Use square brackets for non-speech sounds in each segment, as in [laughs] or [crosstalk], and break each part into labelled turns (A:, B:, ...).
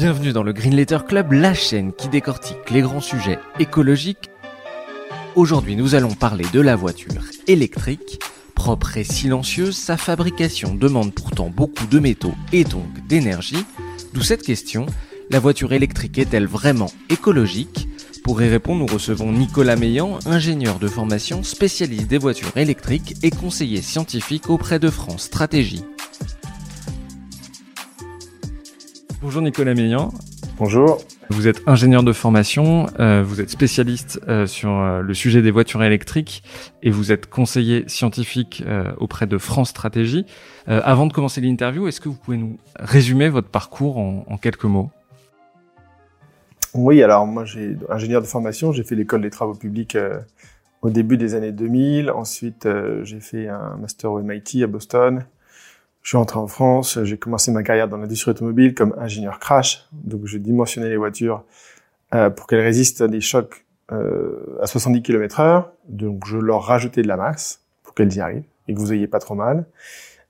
A: Bienvenue dans le Green Letter Club, la chaîne qui décortique les grands sujets écologiques. Aujourd'hui, nous allons parler de la voiture électrique. Propre et silencieuse, sa fabrication demande pourtant beaucoup de métaux et donc d'énergie. D'où cette question, la voiture électrique est-elle vraiment écologique? Pour y répondre, nous recevons Nicolas Meillan, ingénieur de formation, spécialiste des voitures électriques et conseiller scientifique auprès de France Stratégie. Bonjour Nicolas Meillan.
B: Bonjour.
A: Vous êtes ingénieur de formation, euh, vous êtes spécialiste euh, sur euh, le sujet des voitures électriques et vous êtes conseiller scientifique auprès de France Stratégie. avant de commencer l'interview, est-ce que vous pouvez nous résumer votre parcours en, en quelques mots?
B: Oui, alors moi j'ai ingénieur de formation, j'ai fait l'école des travaux publics au début des années 2000. Ensuite, j'ai fait un master au MIT à Boston. Je suis rentré en France, j'ai commencé ma carrière dans l'industrie automobile comme ingénieur crash. Donc, je dimensionnais les voitures euh, pour qu'elles résistent à des chocs euh, à 70 km heure. Donc, je leur rajoutais de la masse pour qu'elles y arrivent et que vous ayez pas trop mal.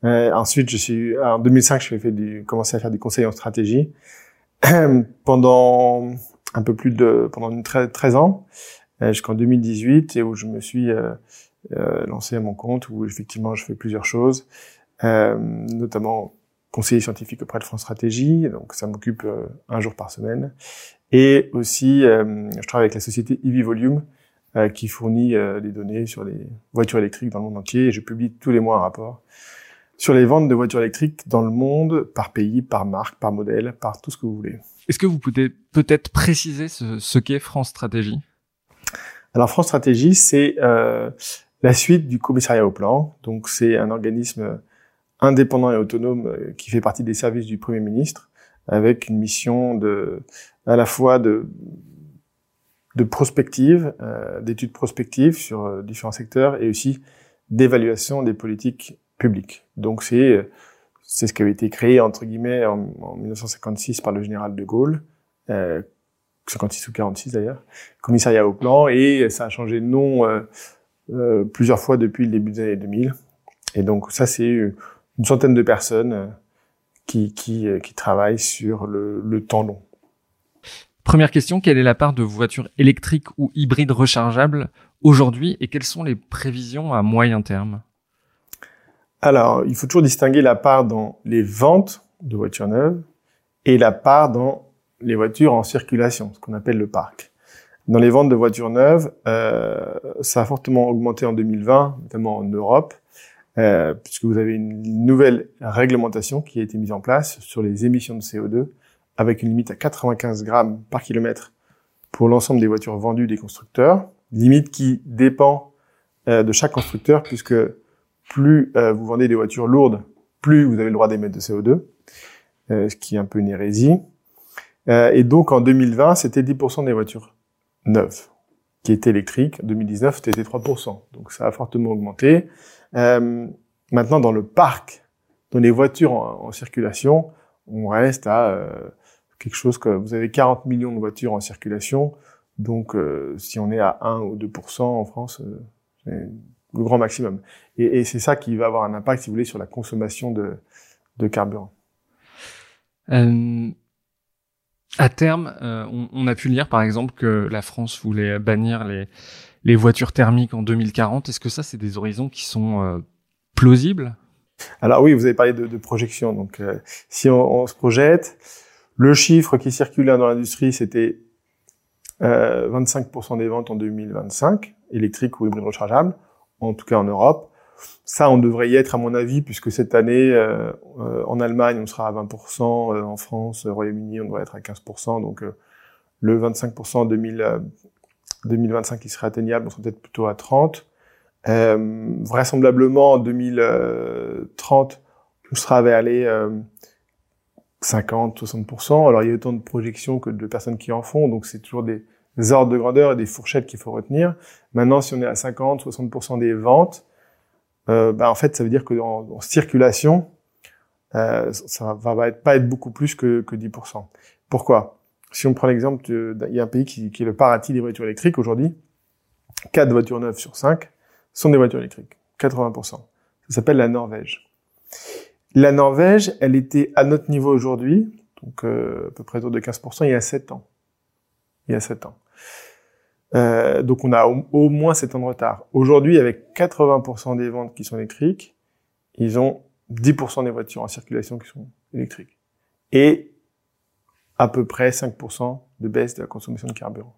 B: Euh, ensuite, je suis en 2005, j'ai fait du, commencé à faire du conseil en stratégie [clears throat] pendant un peu plus de pendant une 13 ans euh, jusqu'en 2018 et où je me suis euh, euh, lancé à mon compte où effectivement je fais plusieurs choses. Euh, notamment conseiller scientifique auprès de France Stratégie, donc ça m'occupe euh, un jour par semaine. Et aussi, euh, je travaille avec la société EV Volume, qui fournit des données sur les voitures électriques dans le monde entier. Et je publie tous les mois un rapport sur les ventes de voitures électriques dans le monde, par pays, par marque, par modèle, par tout ce que vous voulez.
A: Est-ce que vous pouvez peut-être préciser ce, ce qu'est France Stratégie?
B: Alors France Stratégie, c'est euh, la suite du commissariat au plan. Donc c'est un organisme indépendant et autonome euh, qui fait partie des services du Premier ministre, avec une mission de, à la fois de, de prospective, euh, d'études prospectives sur euh, différents secteurs, et aussi d'évaluation des politiques publiques. Donc c'est c'est ce qui avait été créé entre guillemets en, 1956 par le général de Gaulle, euh, 56 ou 46 d'ailleurs, commissariat au plan, et ça a changé de nom euh, plusieurs fois depuis le début des années 2000. Et donc ça c'est une centaine de personnes euh, qui, qui, euh, qui travaillent sur le, le temps long.
A: Première question, quelle est la part de voitures électriques ou hybrides rechargeables aujourd'hui et quelles sont les prévisions à moyen terme?
B: Alors, il faut toujours distinguer la part dans les ventes de voitures neuves et la part dans les voitures en circulation, ce qu'on appelle le parc. Dans les ventes de voitures neuves, euh, ça a fortement augmenté en 2020, notamment en Europe. Euh, puisque vous avez une nouvelle réglementation qui a été mise en place sur les émissions de CO2, avec une limite à 95 grammes par kilomètre pour l'ensemble des voitures vendues des constructeurs, limite qui dépend euh, de chaque constructeur, puisque plus euh, vous vendez des voitures lourdes, plus vous avez le droit d'émettre de CO2, ce qui est un peu une hérésie. et donc en 2020, c'était 10% des voitures neuves qui étaient électriques. En 2019, c'était 3%. Donc ça a fortement augmenté. Euh, maintenant, dans le parc, dans les voitures en, circulation, on reste à euh, quelque chose que vous avez 40 millions de voitures en circulation. Donc, euh, si on est à 1 ou 2% en France, euh, c'est le grand maximum. Et, et c'est ça qui va avoir un impact, si vous voulez, sur la consommation de, de carburant.
A: Euh, à terme, on, on, a pu lire, par exemple, que la France voulait bannir les, les voitures thermiques en 2040. Est-ce que ça, c'est des horizons qui sont euh, plausibles?
B: Alors oui, vous avez parlé de, de projection. Donc, euh, si on, se projette, le chiffre qui circulait dans l'industrie, c'était euh, 25% des ventes en 2025, électriques ou hybrides rechargeables, en tout cas en Europe. Ça, on devrait y être, à mon avis, puisque cette année, euh, euh, en Allemagne, on sera à 20%, en France, au Royaume-Uni, on devrait être à 15%. Donc, le 25% en 2000, 2025 qui serait atteignable, on serait peut-être plutôt à 30. Euh, vraisemblablement en 2030, on sera vers les 50, 60%. Alors il y a autant de projections que de personnes qui en font, donc c'est toujours des, ordres de grandeur et des fourchettes qu'il faut retenir. Maintenant, si on est à 50, 60% des ventes, euh, bah, en fait, ça veut dire que en, circulation, euh, ça va, pas être beaucoup plus que, que 10%. Pourquoi? Si on prend l'exemple, il y a un pays qui, est le paradis des voitures électriques aujourd'hui. 4 voitures neuves sur 5 sont des voitures électriques. 80%. Ça s'appelle la Norvège. La Norvège, elle était à notre niveau aujourd'hui, donc euh, à peu près autour de 15%, il y a 7 ans. Il y a 7 ans. Euh, donc on a au, moins 7 ans de retard. Aujourd'hui, avec 80% des ventes qui sont électriques, ils ont 10% des voitures en circulation qui sont électriques. Et à peu près 5% de baisse de la consommation de carburant.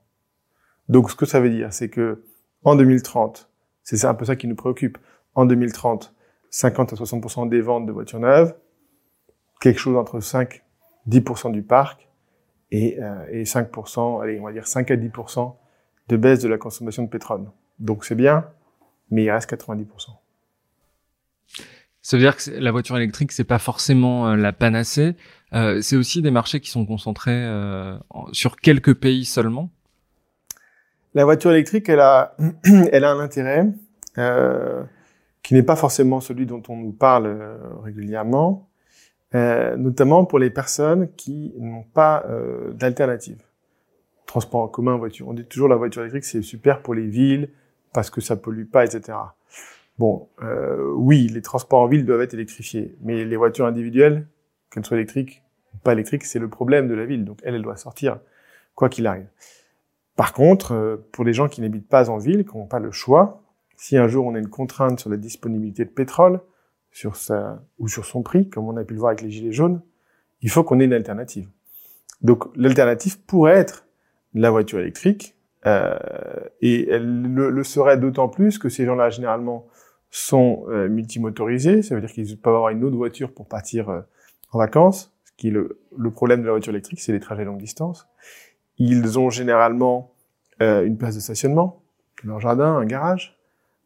B: Donc ce que ça veut dire, c'est que en 2030, c'est un peu ça qui nous préoccupe, en 2030, 50 à 60% des ventes de voitures neuves, quelque chose entre 5 10% du parc et, euh, et 5%, allez, on va dire 5 à 10% de baisse de la consommation de pétrole. Donc c'est bien, mais il reste 90%.
A: Ça veut dire que la voiture électrique, c'est pas forcément euh, la panacée. Euh, c'est aussi des marchés qui sont concentrés euh, sur quelques pays seulement.
B: La voiture électrique, elle a, [clears throat] elle a un intérêt. Euh, qui n'est pas forcément celui dont on nous parle euh, régulièrement, euh, notamment pour les personnes qui n'ont pas d'alternative. Transport en commun, voiture. On dit toujours la voiture électrique, c'est super pour les villes parce que ça pollue pas, etc. Bon, euh, oui, les transports en ville doivent être électrifiés, mais les voitures individuelles, qu'elles soient électriques ou pas électriques, c'est le problème de la ville. Donc elle, elle doit sortir quoi qu'il arrive. Par contre, euh, pour les gens qui n'habitent pas en ville, qui n'ont pas le choix, si un jour on a une contrainte sur la disponibilité de pétrole, sur sa, ou sur son prix, comme on a pu le voir avec les gilets jaunes, il faut qu'on ait une alternative. Donc l'alternative pourrait être la voiture électrique, euh, et elle le, serait d'autant plus que ces gens-là généralement sont euh, multimotorisés, ça veut dire qu'ils peuvent avoir une autre voiture pour partir euh, en vacances, ce qui est le, le problème de la voiture électrique, c'est les trajets longue distance. Ils ont généralement euh, une place de stationnement, leur jardin, un garage.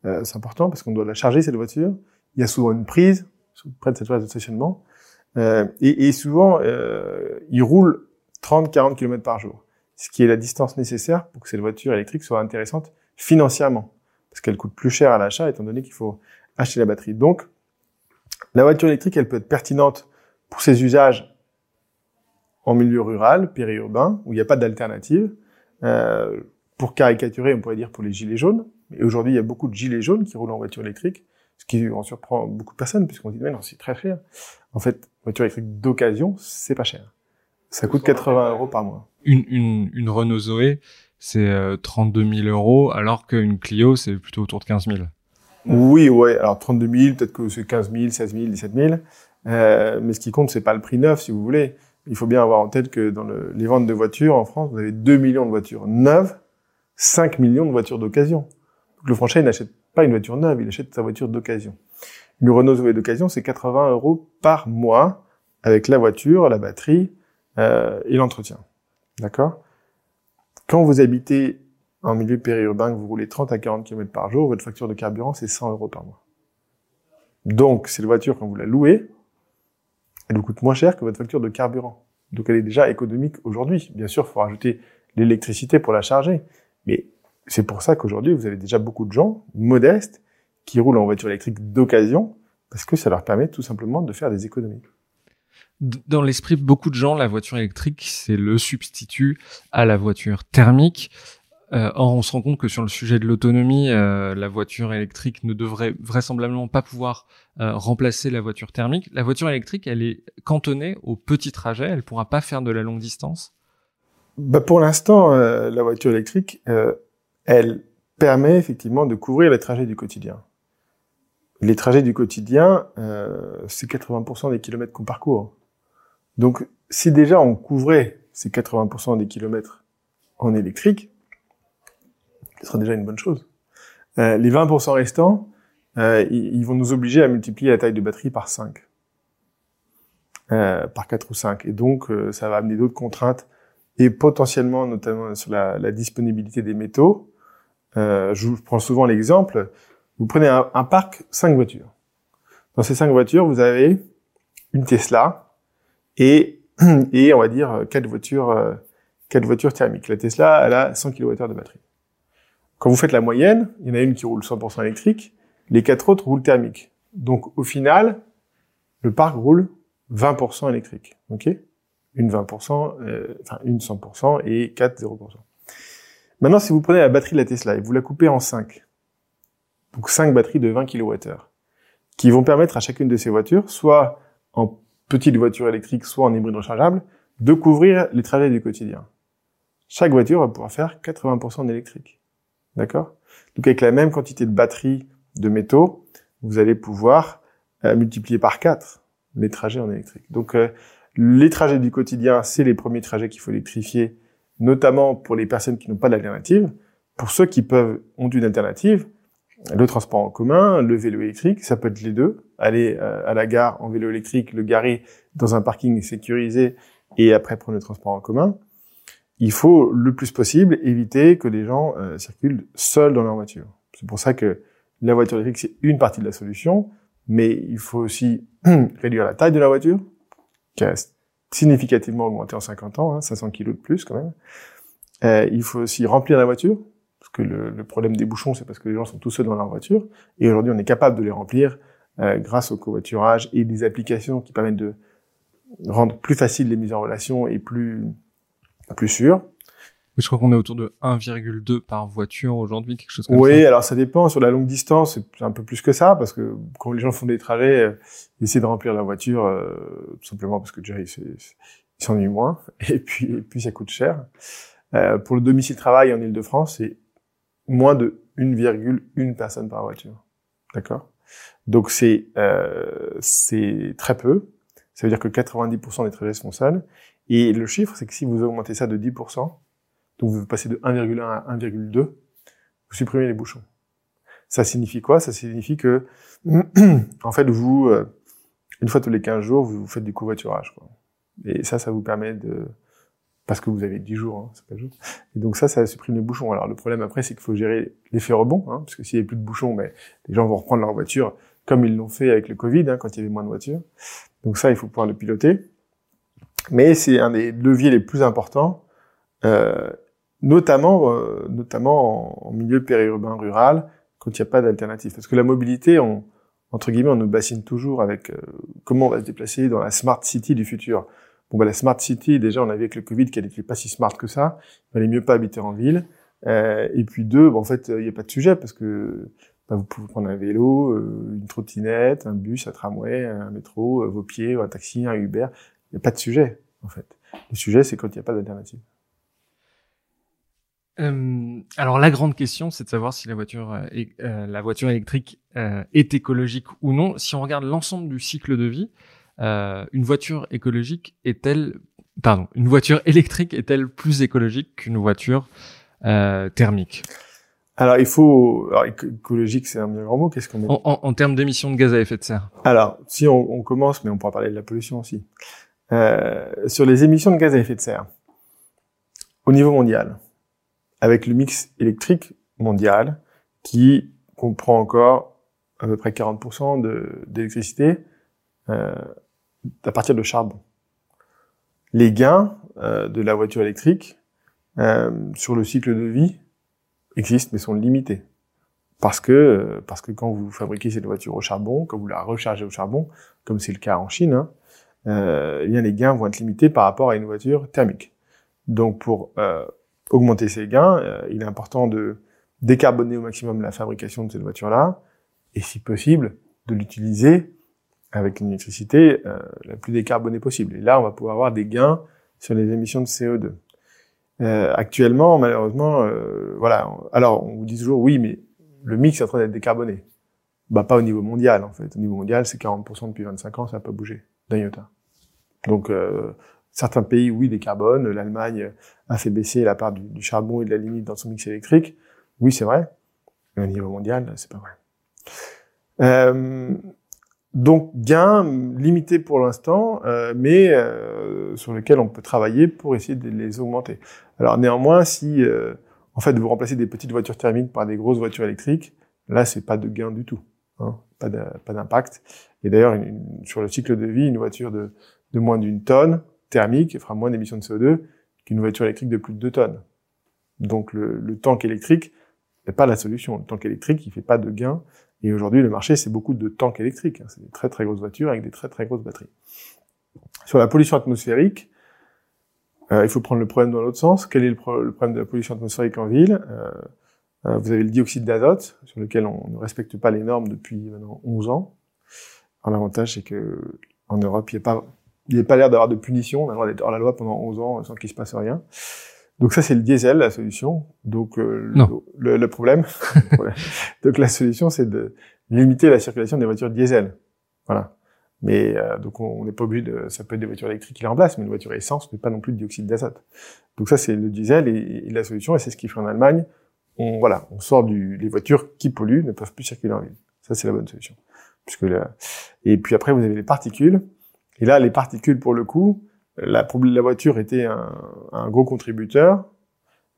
B: Euh, c'est important parce qu'on doit la charger cette voiture. Il y a souvent une prise près de cette place de stationnement. Euh, et, et, souvent, euh, il roule 30-40 km par jour, ce qui est la distance nécessaire pour que cette voiture électrique soit intéressante financièrement, parce qu'elle coûte plus cher à l'achat étant donné qu'il faut acheter la batterie. Donc, la voiture électrique, elle peut être pertinente pour ses usages en milieu rural, périurbain, où il n'y a pas d'alternative. Euh, pour caricaturer, on pourrait dire pour les gilets jaunes, et aujourd'hui, il y a beaucoup de gilets jaunes qui roulent en voiture électrique, ce qui en surprend beaucoup de personnes, puisqu'on dit, mais non, c'est très cher. En fait, voiture électrique d'occasion, c'est pas cher. Ça coûte 80 euros par mois.
A: Une, une, une Renault Zoé, c'est 32 euh, 000 euros, alors qu'une Clio, c'est plutôt autour de 15 000.
B: Oui, ouais. Alors 32 000, peut-être que c'est 15 000, 16 000, 17 000. Euh, mais ce qui compte, c'est pas le prix neuf, si vous voulez. Il faut bien avoir en tête que dans le, les ventes de voitures en France, vous avez 2 millions de voitures neuves, 5 millions de voitures d'occasion le Français n'achète pas une voiture neuve, il achète sa voiture d'occasion. Une Renault Zoé d'occasion, c'est 80 euros par mois avec la voiture, la batterie euh, et l'entretien. D'accord? Quand vous habitez en milieu périurbain, que vous roulez 30 à 40 km par jour, votre facture de carburant, c'est 100 euros par mois. Donc, cette voiture, quand vous la louez, elle vous coûte moins cher que votre facture de carburant. Donc, elle est déjà économique aujourd'hui. Bien sûr, il faut rajouter l'électricité pour la charger. Mais c'est pour ça qu'aujourd'hui, vous avez déjà beaucoup de gens modestes qui roulent en voiture électrique d'occasion parce que ça leur permet tout simplement de faire des économies.
A: Dans l'esprit beaucoup de gens, la voiture électrique, c'est le substitut à la voiture thermique. Euh, or, on se rend compte que sur le sujet de l'autonomie, euh, la voiture électrique ne devrait vraisemblablement pas pouvoir euh, remplacer la voiture thermique. La voiture électrique, elle est cantonnée au petit trajet, elle pourra pas faire de la longue distance.
B: Bah pour l'instant, la voiture électrique, elle permet effectivement de couvrir les trajets du quotidien. Les trajets du quotidien, c'est 80% des kilomètres qu'on parcourt. Donc, si déjà on couvrait ces 80% des kilomètres en électrique, ce serait déjà une bonne chose. Euh, les 20% restants, euh, ils vont nous obliger à multiplier la taille de batterie par 5. Euh, par 4 ou 5. Et donc, euh, ça va amener d'autres contraintes et potentiellement, notamment sur la, la disponibilité des métaux, euh, je vous prends souvent l'exemple. Vous prenez un, un, parc, cinq voitures. Dans ces cinq voitures, vous avez une Tesla et [clears throat] et on va dire quatre voitures, quatre voitures thermiques. La Tesla, elle a 100 kWh de batterie. Quand vous faites la moyenne, il y en a une qui roule 100% électrique, les quatre autres roulent thermique. Donc au final, le parc roule 20% électrique. Ok? Une 20%, euh, enfin une 100% et 4 0%. Maintenant, si vous prenez la batterie de la Tesla et vous la coupez en 5, donc 5 batteries de 20 kWh, qui vont permettre à chacune de ces voitures, soit en petite voiture électrique, soit en hybride rechargeable, de couvrir les trajets du quotidien. Chaque voiture va pouvoir faire 80% d'électrique. D'accord? Donc avec la même quantité de batterie de métaux, vous allez pouvoir euh, multiplier par 4 les trajets en électrique. Donc euh, les trajets du quotidien, c'est les premiers trajets qu'il faut électrifier, notamment pour les personnes qui n'ont pas d'alternative. Pour ceux qui peuvent ont une alternative, le transport en commun, le vélo électrique, ça peut être les deux. Aller euh, à la gare en vélo électrique, le garer dans un parking sécurisé et après prendre le transport en commun. Il faut le plus possible éviter que les gens circulent seuls dans leur voiture. C'est pour ça que la voiture électrique, c'est une partie de la solution, mais il faut aussi [clears throat] réduire la taille de la voiture, qui a significativement augmenté en 50 ans, hein, 500 kilos de plus quand même. Euh, il faut aussi remplir la voiture, parce que le, le problème des bouchons, c'est parce que les gens sont tous seuls dans leur voiture, et aujourd'hui on est capable de les remplir euh, grâce au covoiturage et des applications qui permettent de rendre plus facile les mises en relation et plus plus sûres
A: je crois qu'on est autour de 1,2 par voiture aujourd'hui, quelque chose
B: comme oui, ça. Oui, alors ça dépend. Sur la longue distance, c'est un peu plus que ça, parce que quand les gens font des trajets, euh, ils essaient de remplir la voiture euh, tout simplement parce que déjà ils s'ennuient moins, [laughs] et puis, et puis ça coûte cher. Euh, pour le domicile-travail en Ile-de-France, c'est moins de 1,1 personne par voiture. D'accord? Donc c'est euh, c'est très peu. Ça veut dire que 90% des font seuls. Et le chiffre, c'est que si vous augmentez ça de 10%, donc vous passez de 1,1 à 1,2, vous supprimez les bouchons. Ça signifie quoi? Ça signifie que, [clears throat] en fait, vous, euh, une fois tous les 15 jours, vous faites du covoiturage. Quoi. Et ça, ça vous permet de... Parce que vous avez 10 jours, hein, c'est pas jours. Et donc ça, ça supprime les bouchons. Alors le problème après, c'est qu'il faut gérer l'effet rebond, hein, parce que s'il n'y a plus de bouchons, mais les gens vont reprendre leur voiture comme ils l'ont fait avec le Covid, hein, quand il y avait moins de voitures. Donc ça, il faut pouvoir le piloter. Mais c'est un des leviers les plus importants euh, notamment, euh, notamment en, milieu périurbain rural, quand il n'y a pas d'alternative. Parce que la mobilité, on, entre guillemets, on nous bassine toujours avec euh, comment on va se déplacer dans la smart city du futur. Bon, bah, la smart city, déjà, on a vu avec le Covid qu'elle n'était pas si smart que ça. Il valait mieux pas habiter en ville. Euh, et puis deux, en fait, il n'y a pas de sujet parce que bah, vous pouvez prendre un vélo, euh, une trottinette, un bus, un tramway, un métro, vos pieds, un taxi, un Uber. Il n'y a pas de sujet, en fait. Le sujet, c'est quand il n'y a pas d'alternative.
A: Euh, alors la grande question, c'est de savoir si la voiture, euh, euh, la voiture électrique est écologique ou non. Si on regarde l'ensemble du cycle de vie, une voiture écologique est-elle, pardon, une voiture [laughs] électrique est-elle plus écologique qu'une voiture thermique?
B: Alors il faut, alors, écologique, c'est un bien grand mot. Qu'est-ce qu'on met
A: en, en, en, termes d'émissions de gaz à effet de serre
B: Alors si on, on, commence, mais on pourra parler de la pollution aussi. sur les émissions de gaz à effet de serre, au niveau mondial, avec le mix électrique mondial qui comprend encore à peu près 40% d'électricité euh, à partir de charbon. Les gains euh, de la voiture électrique euh, sur le cycle de vie existent mais sont limités. Parce que, parce que quand vous fabriquez cette voiture au charbon, quand vous la rechargez au charbon, comme c'est le cas en Chine, hein, eh bien les gains vont être limités par rapport à une voiture thermique. Donc pour augmenter ses gains, euh, il est important de décarboner au maximum la fabrication de cette voiture-là, et si possible, de l'utiliser avec une électricité euh, la plus décarbonée possible. Et là, on va pouvoir avoir des gains sur les émissions de CO2. Euh, actuellement, malheureusement, euh, voilà. Alors, on vous dit toujours, oui, mais le mix est en train d'être décarboné. Bah, pas au niveau mondial, en fait. Au niveau mondial, c'est 40% depuis 25 ans, ça n'a pas bougé d'un iota. Donc, euh, Certains pays, oui, décarbonent. L'Allemagne a fait baisser la part du, charbon et de la limite dans son mix électrique. Oui, c'est vrai. Mais au niveau mondial, c'est pas vrai. Donc gain limité pour l'instant, euh, mais euh, sur lequel on peut travailler pour essayer de les augmenter. Alors néanmoins, si euh, en fait vous remplacez des petites voitures thermiques par des grosses voitures électriques, là c'est pas de gain du tout, hein, pas d'impact. Et d'ailleurs sur le cycle de vie, une voiture de, de moins d'une tonne, thermique fera moins d'émissions de CO2 qu'une voiture électrique de plus de 2 tonnes. Donc le, le tank électrique n'est pas la solution. Le tank électrique, il fait pas de gain. Et aujourd'hui, le marché, c'est beaucoup de tanks électriques. C'est des très très grosses voitures avec des très très grosses batteries. Sur la pollution atmosphérique, euh, il faut prendre le problème dans l'autre sens. Quel est le, problème de la pollution atmosphérique en ville? Euh, euh, Vous avez le dioxyde d'azote, sur lequel on ne respecte pas les normes depuis maintenant 11 ans. L'avantage, c'est que en Europe, il n'y a pas, pas l'air d'avoir de punition. On a le droit d'être hors la loi pendant 11 ans sans qu'il se passe rien. Donc ça, c'est le diesel, la solution. Donc euh, le, [laughs] le, problème, donc la solution, c'est de limiter la circulation des voitures diesel. Voilà. Mais euh, donc on n'est pas obligé de, ça peut être des voitures électriques qui les remplacent, mais une voiture essence n'est pas non plus de dioxyde d'azote. Donc ça c'est le diesel et, la solution, et c'est ce qu'il fait en Allemagne. On voilà, on sort du, les voitures qui polluent ne peuvent plus circuler en ville. Ça c'est la bonne solution. Puisque la, et puis après vous avez les particules. Et là les particules pour le coup, la, la voiture était un, un gros contributeur,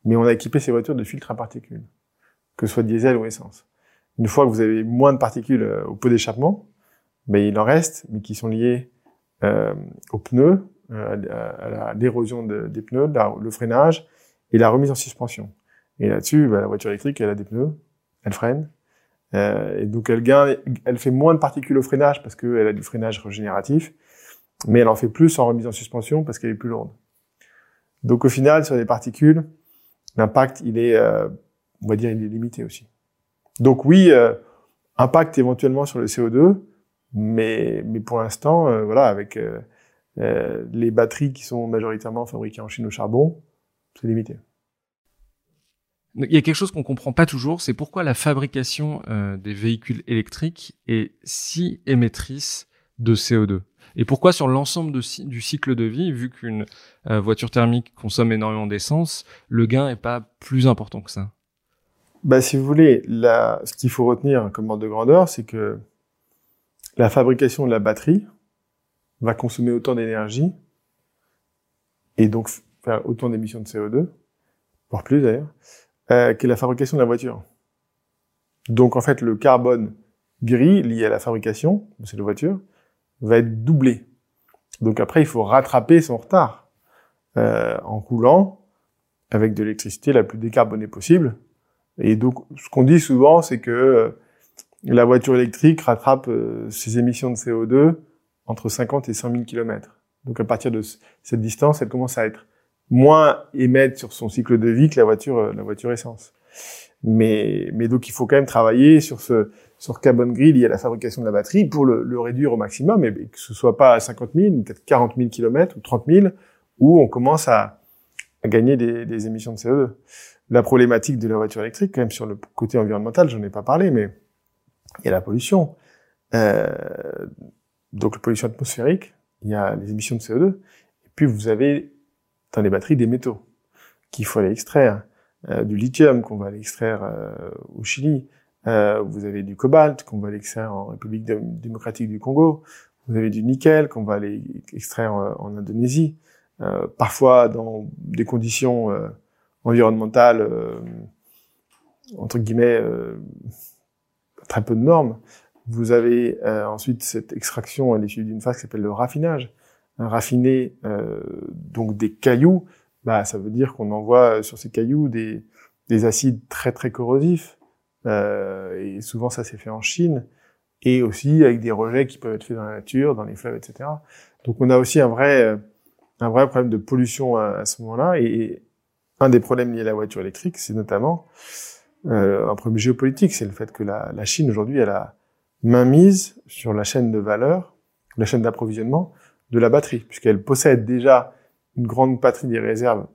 B: mais on a équipé ces voitures de filtres à particules, que ce soit diesel ou essence. Une fois que vous avez moins de particules euh, au pot d'échappement, mais il en reste, mais qui sont liés euh, aux pneus, euh, à, l'érosion des pneus, le freinage et la remise en suspension. Et là-dessus, bah, la voiture électrique, elle a des pneus, elle freine, euh, et donc elle gagne, elle fait moins de particules au freinage parce qu'elle a du freinage régénératif, mais elle en fait plus en remise en suspension parce qu'elle est plus lourde. Donc au final, sur les particules, l'impact, il est, euh, on va dire, il est limité aussi. Donc oui, euh, impact éventuellement sur le CO2, mais, mais pour l'instant, euh, voilà, avec les batteries qui sont majoritairement fabriquées en Chine au charbon, c'est limité.
A: Il y a quelque chose qu'on comprend pas toujours, c'est pourquoi la fabrication des véhicules électriques est si émettrice de CO2. Et pourquoi sur l'ensemble du cycle de vie, vu qu'une voiture thermique consomme énormément d'essence, le gain est pas plus important que ça?
B: Bah, si vous voulez, là, ce qu'il faut retenir comme ordre de grandeur, c'est que la fabrication de la batterie va consommer autant d'énergie et donc faire autant d'émissions de CO2, voire plus d'ailleurs, euh, que la fabrication de la voiture. Donc en fait, le carbone gris lié à la fabrication de cette voiture va être doublé. Donc après, il faut rattraper son retard euh, en roulant avec de l'électricité la plus décarbonée possible. Et donc, ce qu'on dit souvent, c'est que euh, la voiture électrique rattrape euh, ses émissions de CO2 entre 50 et 100 000 km. Donc à partir de cette distance, elle commence à être moins émettre sur son cycle de vie que la voiture, euh, la voiture essence. Mais, mais donc il faut quand même travailler sur ce sur carbone gris lié à la fabrication de la batterie pour le, le réduire au maximum et que ce soit pas à 50 000, peut-être 40 000 km ou 30 000, où on commence à, à gagner des, des émissions de CO2. La problématique de la voiture électrique, quand même sur le côté environnemental, j'en ai pas parlé, mais il y a la pollution. Euh, donc la pollution atmosphérique, il y a les émissions de CO2, et puis vous avez dans les batteries des métaux qu'il faut aller extraire, euh, du lithium qu'on va aller extraire euh, au Chili, euh, vous avez du cobalt qu'on va aller extraire en République démocratique du Congo, vous avez du nickel qu'on va aller extraire en Indonésie, parfois dans des conditions environnementales entre guillemets très peu de normes. Vous avez euh, ensuite cette extraction à l'issue d'une phase qui s'appelle le raffinage. Raffiner euh, donc des cailloux, bah, ça veut dire qu'on envoie sur ces cailloux des, des acides très très corrosifs. Euh, et souvent ça s'est fait en Chine et aussi avec des rejets qui peuvent être faits dans la nature, dans les fleuves, etc. Donc on a aussi un vrai euh, un vrai problème de pollution à, ce moment-là. Et un des problèmes liés à la voiture électrique, c'est notamment euh, un problème géopolitique, c'est le fait que la, la Chine aujourd'hui, elle a mainmise sur la chaîne de valeur, la chaîne d'approvisionnement de la batterie, puisqu'elle possède déjà une grande patrie des réserves.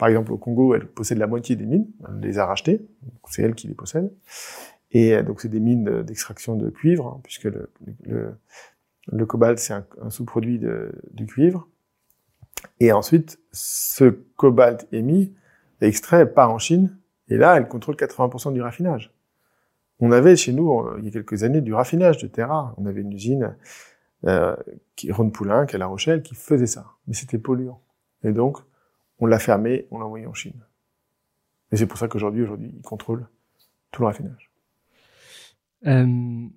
B: Par exemple, au Congo, elle possède la moitié des mines, elle les a rachetées, c'est elle qui les possède. Et euh, donc, c'est des mines d'extraction de cuivre, hein, puisque le, le, le cobalt, c'est un, sous-produit du cuivre. Et ensuite, ce cobalt émis extrait par en Chine et là, elle contrôle 80% du raffinage. On avait chez nous, euh, il y a quelques années, du raffinage de terre rare. On avait une usine, euh, qui, qui est à La Rochelle, qui faisait ça. Mais c'était polluant. Et donc, on l'a fermé, on l'a envoyé en Chine. Et c'est pour ça qu'aujourd'hui, aujourd'hui, ils contrôlent tout le raffinage.
A: Euh...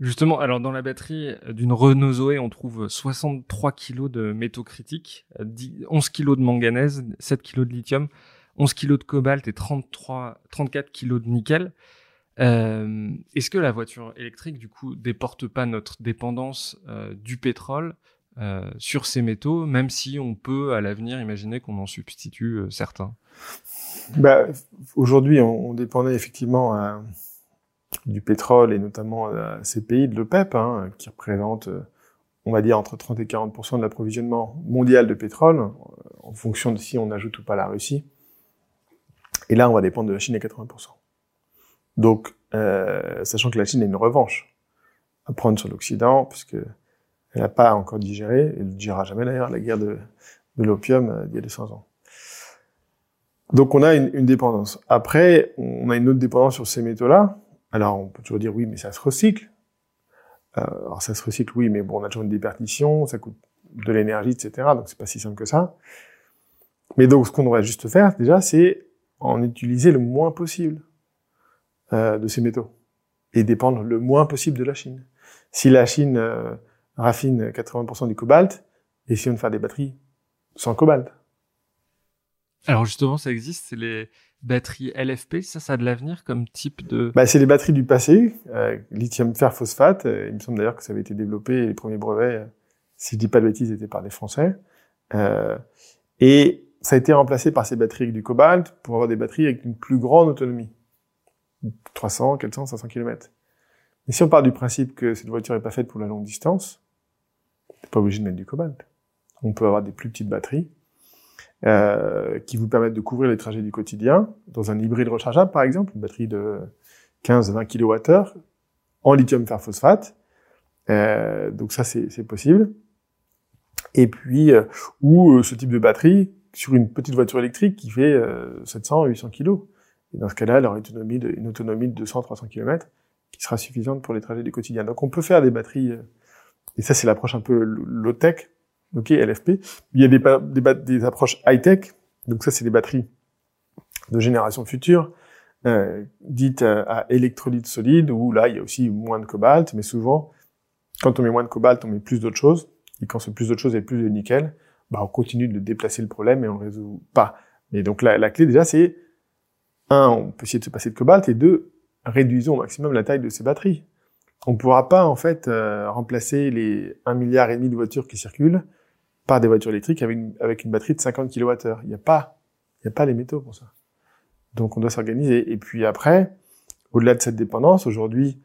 A: Justement, alors dans la batterie d'une Renault Zoé, on trouve 63 kg de métaux critiques, 11 kg de manganèse, 7 kg de lithium, 11 kg de cobalt et 33, 34 kg de nickel. Euh, Est-ce que la voiture électrique, du coup, déporte pas notre dépendance euh, du pétrole euh, sur ces métaux, même si on peut à l'avenir imaginer qu'on en substitue euh, certains
B: bah, Aujourd'hui, on, dépendait effectivement à, du pétrole et notamment à ces pays de l'OPEP, hein, qui représentent, euh, on va dire, entre 30 et 40 de l'approvisionnement mondial de pétrole, euh, en fonction de si on ajoute ou pas la Russie. Et là, on va dépendre de la Chine à 80% Donc, euh, sachant que la Chine a une revanche à prendre sur l'Occident, puisque elle n'a pas encore digéré, elle ne digérera jamais d'ailleurs, la guerre de, de l'opium euh, d'il y a 200 ans. Donc on a une, une, dépendance. Après, on a une autre dépendance sur ces métaux-là, alors, on peut toujours dire oui, mais ça se recycle. Euh, alors, ça se recycle, oui, mais bon, on a toujours une déperdition, ça coûte de l'énergie, etc. Donc, c'est pas si simple que ça. Mais donc, ce qu'on devrait juste faire, déjà, c'est en utiliser le moins possible euh, de ces métaux et dépendre le moins possible de la Chine. Si la Chine euh, raffine 80% du cobalt, essayons de faire des batteries sans cobalt.
A: Alors justement, ça existe, c'est les batteries LFP, ça, ça a de l'avenir comme type de...
B: Bah, c'est les batteries du passé, euh, lithium fer phosphate. Euh, il me semble d'ailleurs que ça avait été développé, les premiers brevets, euh, si je dis pas de bêtises, étaient par des Français. Euh, et ça a été remplacé par ces batteries avec du cobalt pour avoir des batteries avec une plus grande autonomie. 300, 400, 500 km. Mais si on part du principe que cette voiture n'est pas faite pour la longue distance, n'est pas obligé de mettre du cobalt. On peut avoir des plus petites batteries euh, qui vous permettent de couvrir les trajets du quotidien dans un hybride rechargeable, par exemple, une batterie de 15-20 kWh en lithium fer phosphate. Euh, donc ça, c'est possible. Et puis, euh, ou euh, ce type de batterie sur une petite voiture électrique qui fait 700-800 kg. Et dans ce cas-là, elle aura une autonomie de, de 200-300 km qui sera suffisante pour les trajets du quotidien. Donc on peut faire des batteries, et ça c'est l'approche un peu low-tech, ok, LFP. Il y a des, des, approches high-tech, donc ça c'est des batteries de génération future, euh, dites euh, à électrolyte solide, où là il y a aussi moins de cobalt, mais souvent, quand on met moins de cobalt, on met plus d'autres choses, et quand c'est plus d'autres choses et plus de nickel, bah on continue de déplacer le problème et on le résout pas. Et donc la, la clé déjà c'est, un, on peut essayer de se passer de cobalt, et deux, réduisons au maximum la taille de ces batteries. On ne pourra pas en fait euh, remplacer les 1 milliard et demi de voitures qui circulent par des voitures électriques avec une, batterie de 50 kWh. Il n'y a pas, il a pas les métaux pour ça. Donc on doit s'organiser. Et puis après, au-delà de cette dépendance, aujourd'hui,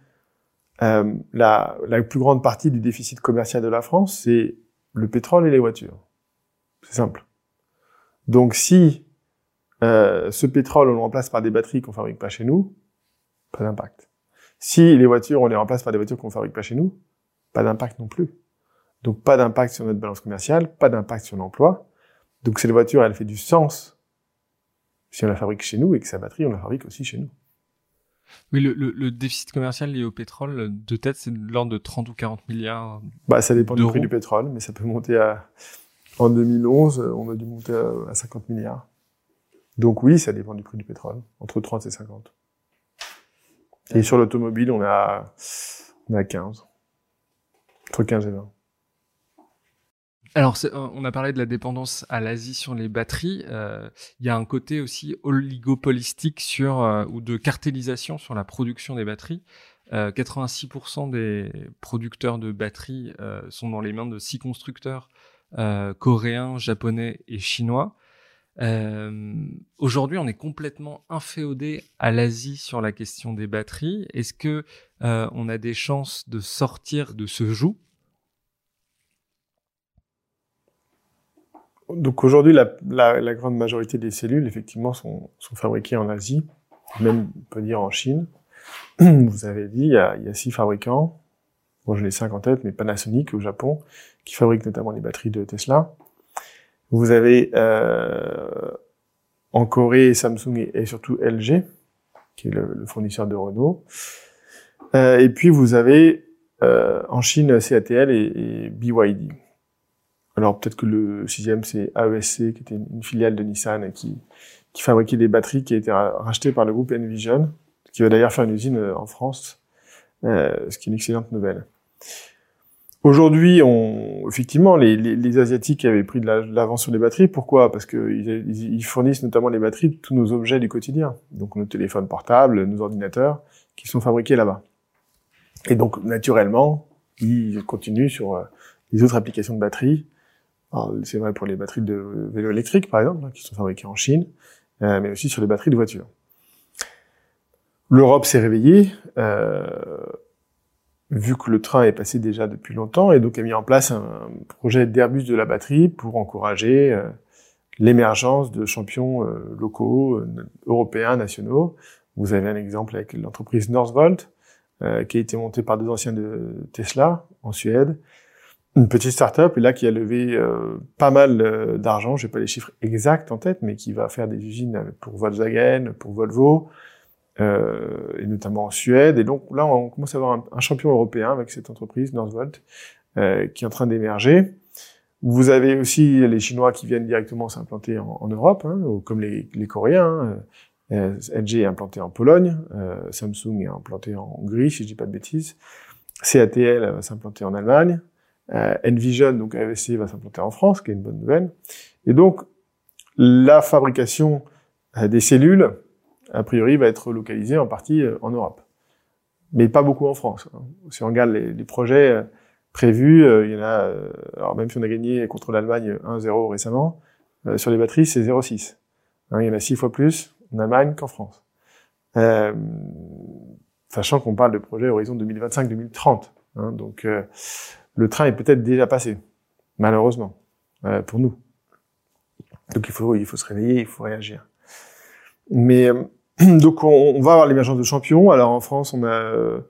B: euh, la, la plus grande partie du déficit commercial de la France, c'est le pétrole et les voitures. C'est simple. Donc si euh, ce pétrole, on le remplace par des batteries qu'on fabrique pas chez nous, pas d'impact. Si les voitures, on les remplace par des voitures qu'on fabrique pas chez nous, pas d'impact non plus. Donc pas d'impact sur notre balance commerciale, pas d'impact sur l'emploi. Donc cette voiture, elle fait du sens si on la fabrique chez nous et que sa batterie, on la fabrique aussi chez nous.
A: Oui, le, le, le déficit commercial lié au pétrole, de tête, c'est de l'ordre de 30 ou 40 milliards.
B: Bah, ça dépend du prix du pétrole, mais ça peut monter à. En 2011, on a dû monter à 50 milliards. Donc oui, ça dépend du prix du pétrole, entre 30 et 50. Et sur l'automobile, on a, on a 15. Entre 15 et 20.
A: Alors, euh, on a parlé de la dépendance à l'Asie sur les batteries. Euh, il y a un côté aussi oligopolistique sur euh, ou de cartélisation sur la production des batteries. 86% des producteurs de batteries sont dans les mains de six constructeurs coréens, japonais et chinois. Aujourd'hui, on est complètement inféodé à l'Asie sur la question des batteries. Est-ce que on a des chances de sortir de ce joug?
B: Donc aujourd'hui, la, grande majorité des cellules, effectivement, sont, sont, fabriquées en Asie, même on peut dire en Chine. [clears throat] Vous avez dit, il y a, il y a six fabricants, bon, je les cinq en tête, mais Panasonic au Japon, qui fabrique notamment les batteries de Tesla. Vous avez euh, en Corée Samsung et, surtout LG, qui est le, fournisseur de Renault. Euh, et puis vous avez euh, en Chine CATL et, et BYD. Alors peut-être que le sixième c'est AESC qui était une filiale de Nissan et qui, qui fabriquait des batteries qui a été rachetée par le groupe Envision, qui va d'ailleurs faire une usine euh, en France ce qui est une excellente nouvelle. Aujourd'hui, on, effectivement, les, les, les, Asiatiques avaient pris de l'avance sur les batteries. Pourquoi? Parce qu'ils ils fournissent notamment les batteries de tous nos objets du quotidien. Donc nos téléphones portables, nos ordinateurs, qui sont fabriqués là-bas. Et donc, naturellement, ils continuent sur euh, les autres applications de batteries. C'est vrai pour les batteries de vélo électrique, par exemple, qui sont fabriquées en Chine, euh, mais aussi sur les batteries de voitures. L'Europe s'est réveillée. Euh, vu que le train est passé déjà depuis longtemps, et donc a mis en place un projet d'Airbus de la batterie pour encourager euh, l'émergence de champions euh, locaux, euh, européens, nationaux. Vous avez un exemple avec l'entreprise Northvolt, qui a été montée par deux anciens de Tesla en Suède. Une petite start-up, là, qui a levé pas mal d'argent, j'ai pas les chiffres exacts en tête, mais qui va faire des usines pour Volkswagen, pour Volvo, euh, et notamment en Suède. Et donc là, on commence à avoir un, champion européen avec cette entreprise, Northvolt, euh, qui est en train d'émerger. Vous avez aussi les Chinois qui viennent directement s'implanter en, Europe, hein, comme les, les Coréens. Euh, LG est implanté en Pologne, euh, Samsung est implanté en Hongrie, si je dis pas de bêtises. CATL va s'implanter en Allemagne. Euh, Envision, donc AVC, va s'implanter en France, ce qui est une bonne nouvelle. Et donc, la fabrication euh, des cellules a priori, va être localisé en partie euh, en Europe. Mais pas beaucoup en France. Hein. Si on regarde les, projets euh, prévus, euh, il y en a, alors même si on a gagné contre l'Allemagne 1-0 récemment, sur les batteries, c'est 0,6. Hein, il y en a six fois plus en Allemagne qu'en France. Sachant qu'on parle de projet horizon 2025-2030. Hein, donc le train est peut-être déjà passé, malheureusement, pour nous. Donc il faut, il faut se réveiller, il faut réagir. Mais [clears throat] donc on, va avoir l'émergence de champions. Alors en France, on a euh,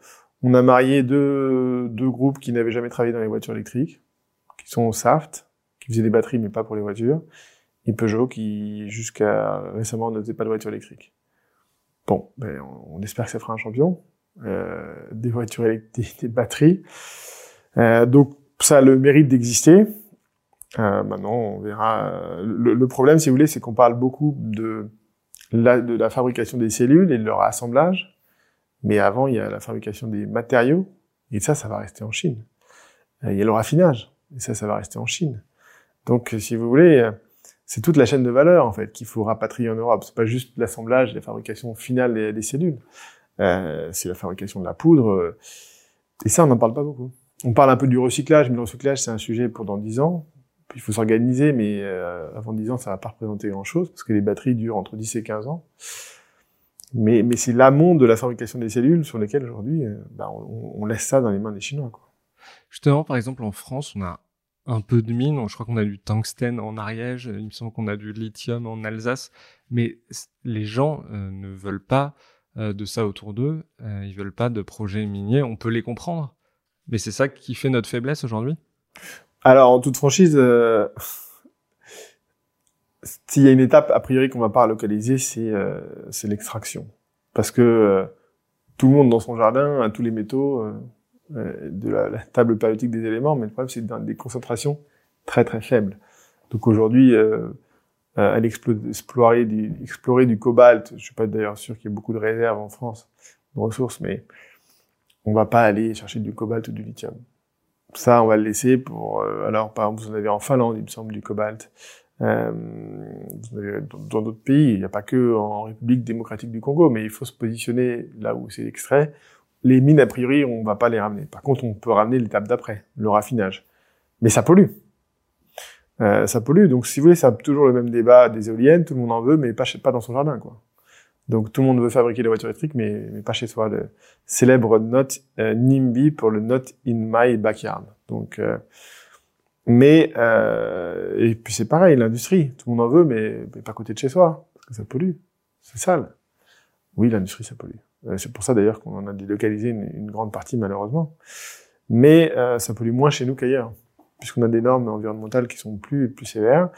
B: on a marié deux deux groupes qui n'avaient jamais travaillé dans les voitures électriques, qui sont Saft, qui faisaient des batteries mais pas pour les voitures, et Peugeot qui jusqu'à récemment ne faisait pas de voitures électriques. Bon, ben, on, espère que ça fera un champion euh, des voitures électriques, des batteries. Euh, donc ça a le mérite d'exister. Euh, maintenant, on verra. Le, le problème, si vous voulez, c'est qu'on parle beaucoup de de la fabrication des cellules et de leur assemblage. Mais avant, il y a la fabrication des matériaux. Et ça, ça va rester en Chine. Euh, il y a le raffinage. Et ça, ça va rester en Chine. Donc, si vous voulez, euh, c'est toute la chaîne de valeur, en fait, qu'il faut rapatrier en Europe. C'est pas juste l'assemblage, la fabrication finale des, cellules. Euh, c'est la fabrication de la poudre. Et ça, on n'en parle pas beaucoup. On parle un peu du recyclage, mais le recyclage, c'est un sujet pour dans 10 ans il faut s'organiser, mais euh, avant 10 ans, ça va pas représenter grand-chose, parce que les batteries durent entre 10 et 15 ans. Mais, c'est l'amont de la fabrication des cellules sur lesquelles aujourd'hui, euh, bah, on, laisse ça dans les mains des Chinois.
A: Justement, par exemple, en France, on a un peu de mine. Je crois qu'on a du tungstène en Ariège. Il me semble qu'on a du lithium en Alsace. Mais les gens euh, ne veulent pas de ça autour d'eux. ils veulent pas de projets miniers. On peut les comprendre. Mais c'est ça qui fait notre faiblesse aujourd'hui
B: alors, en toute franchise, euh, s'il y a une étape a priori qu'on va pas localiser, c'est euh, l'extraction, parce que euh, tout le monde dans son jardin a tous les métaux de la, table périodique des éléments, mais le problème c'est des concentrations très très faibles. Donc aujourd'hui, aller explorer du, explorer du cobalt, je suis pas d'ailleurs sûr qu'il y ait beaucoup de réserves en France de ressources, mais on va pas aller chercher du cobalt ou du lithium ça, on va le laisser pour. Euh, alors, par exemple, vous en avez en Finlande, il me semble, du cobalt. Euh, dans d'autres pays, il n'y a pas que en République démocratique du Congo, mais il faut se positionner là où c'est extrait. Les mines, a priori, on va pas les ramener. Par contre, on peut ramener l'étape d'après, le raffinage. Mais ça pollue. Euh, ça pollue. Donc, si vous voulez, c'est toujours le même débat des éoliennes. Tout le monde en veut, mais pas, pas dans son jardin, quoi. Donc tout le monde veut fabriquer des voitures électriques, mais, mais pas chez soi. Le célèbre note euh, NIMBY pour le Not in my backyard. Donc, euh, mais euh, et puis c'est pareil, l'industrie, tout le monde en veut, mais, pas à côté de chez soi, parce que ça pollue, c'est sale. Oui, l'industrie ça pollue. Euh, c'est pour ça d'ailleurs qu'on en a délocalisé une, une, grande partie malheureusement. Mais euh, ça pollue moins chez nous qu'ailleurs, puisqu'on a des normes environnementales qui sont plus plus sévères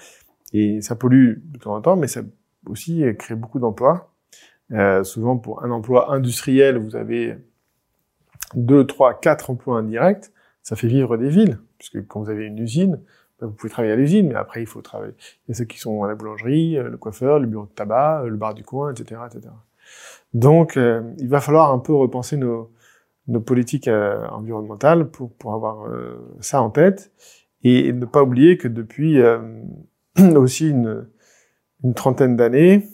B: et ça pollue de temps en temps, mais ça aussi crée beaucoup d'emplois euh, souvent, pour un emploi industriel, vous avez deux, trois, quatre emplois indirects. Ça fait vivre des villes, puisque quand vous avez une usine, ben, vous pouvez travailler à l'usine, mais après, il faut travailler. Il y a ceux qui sont à la boulangerie, euh, le coiffeur, le bureau de tabac, euh, le bar du coin, etc., etc. Donc, il va falloir un peu repenser nos, nos politiques environnementales pour, pour avoir euh, ça en tête et ne pas oublier que depuis [clears throat] aussi une, une trentaine d'années,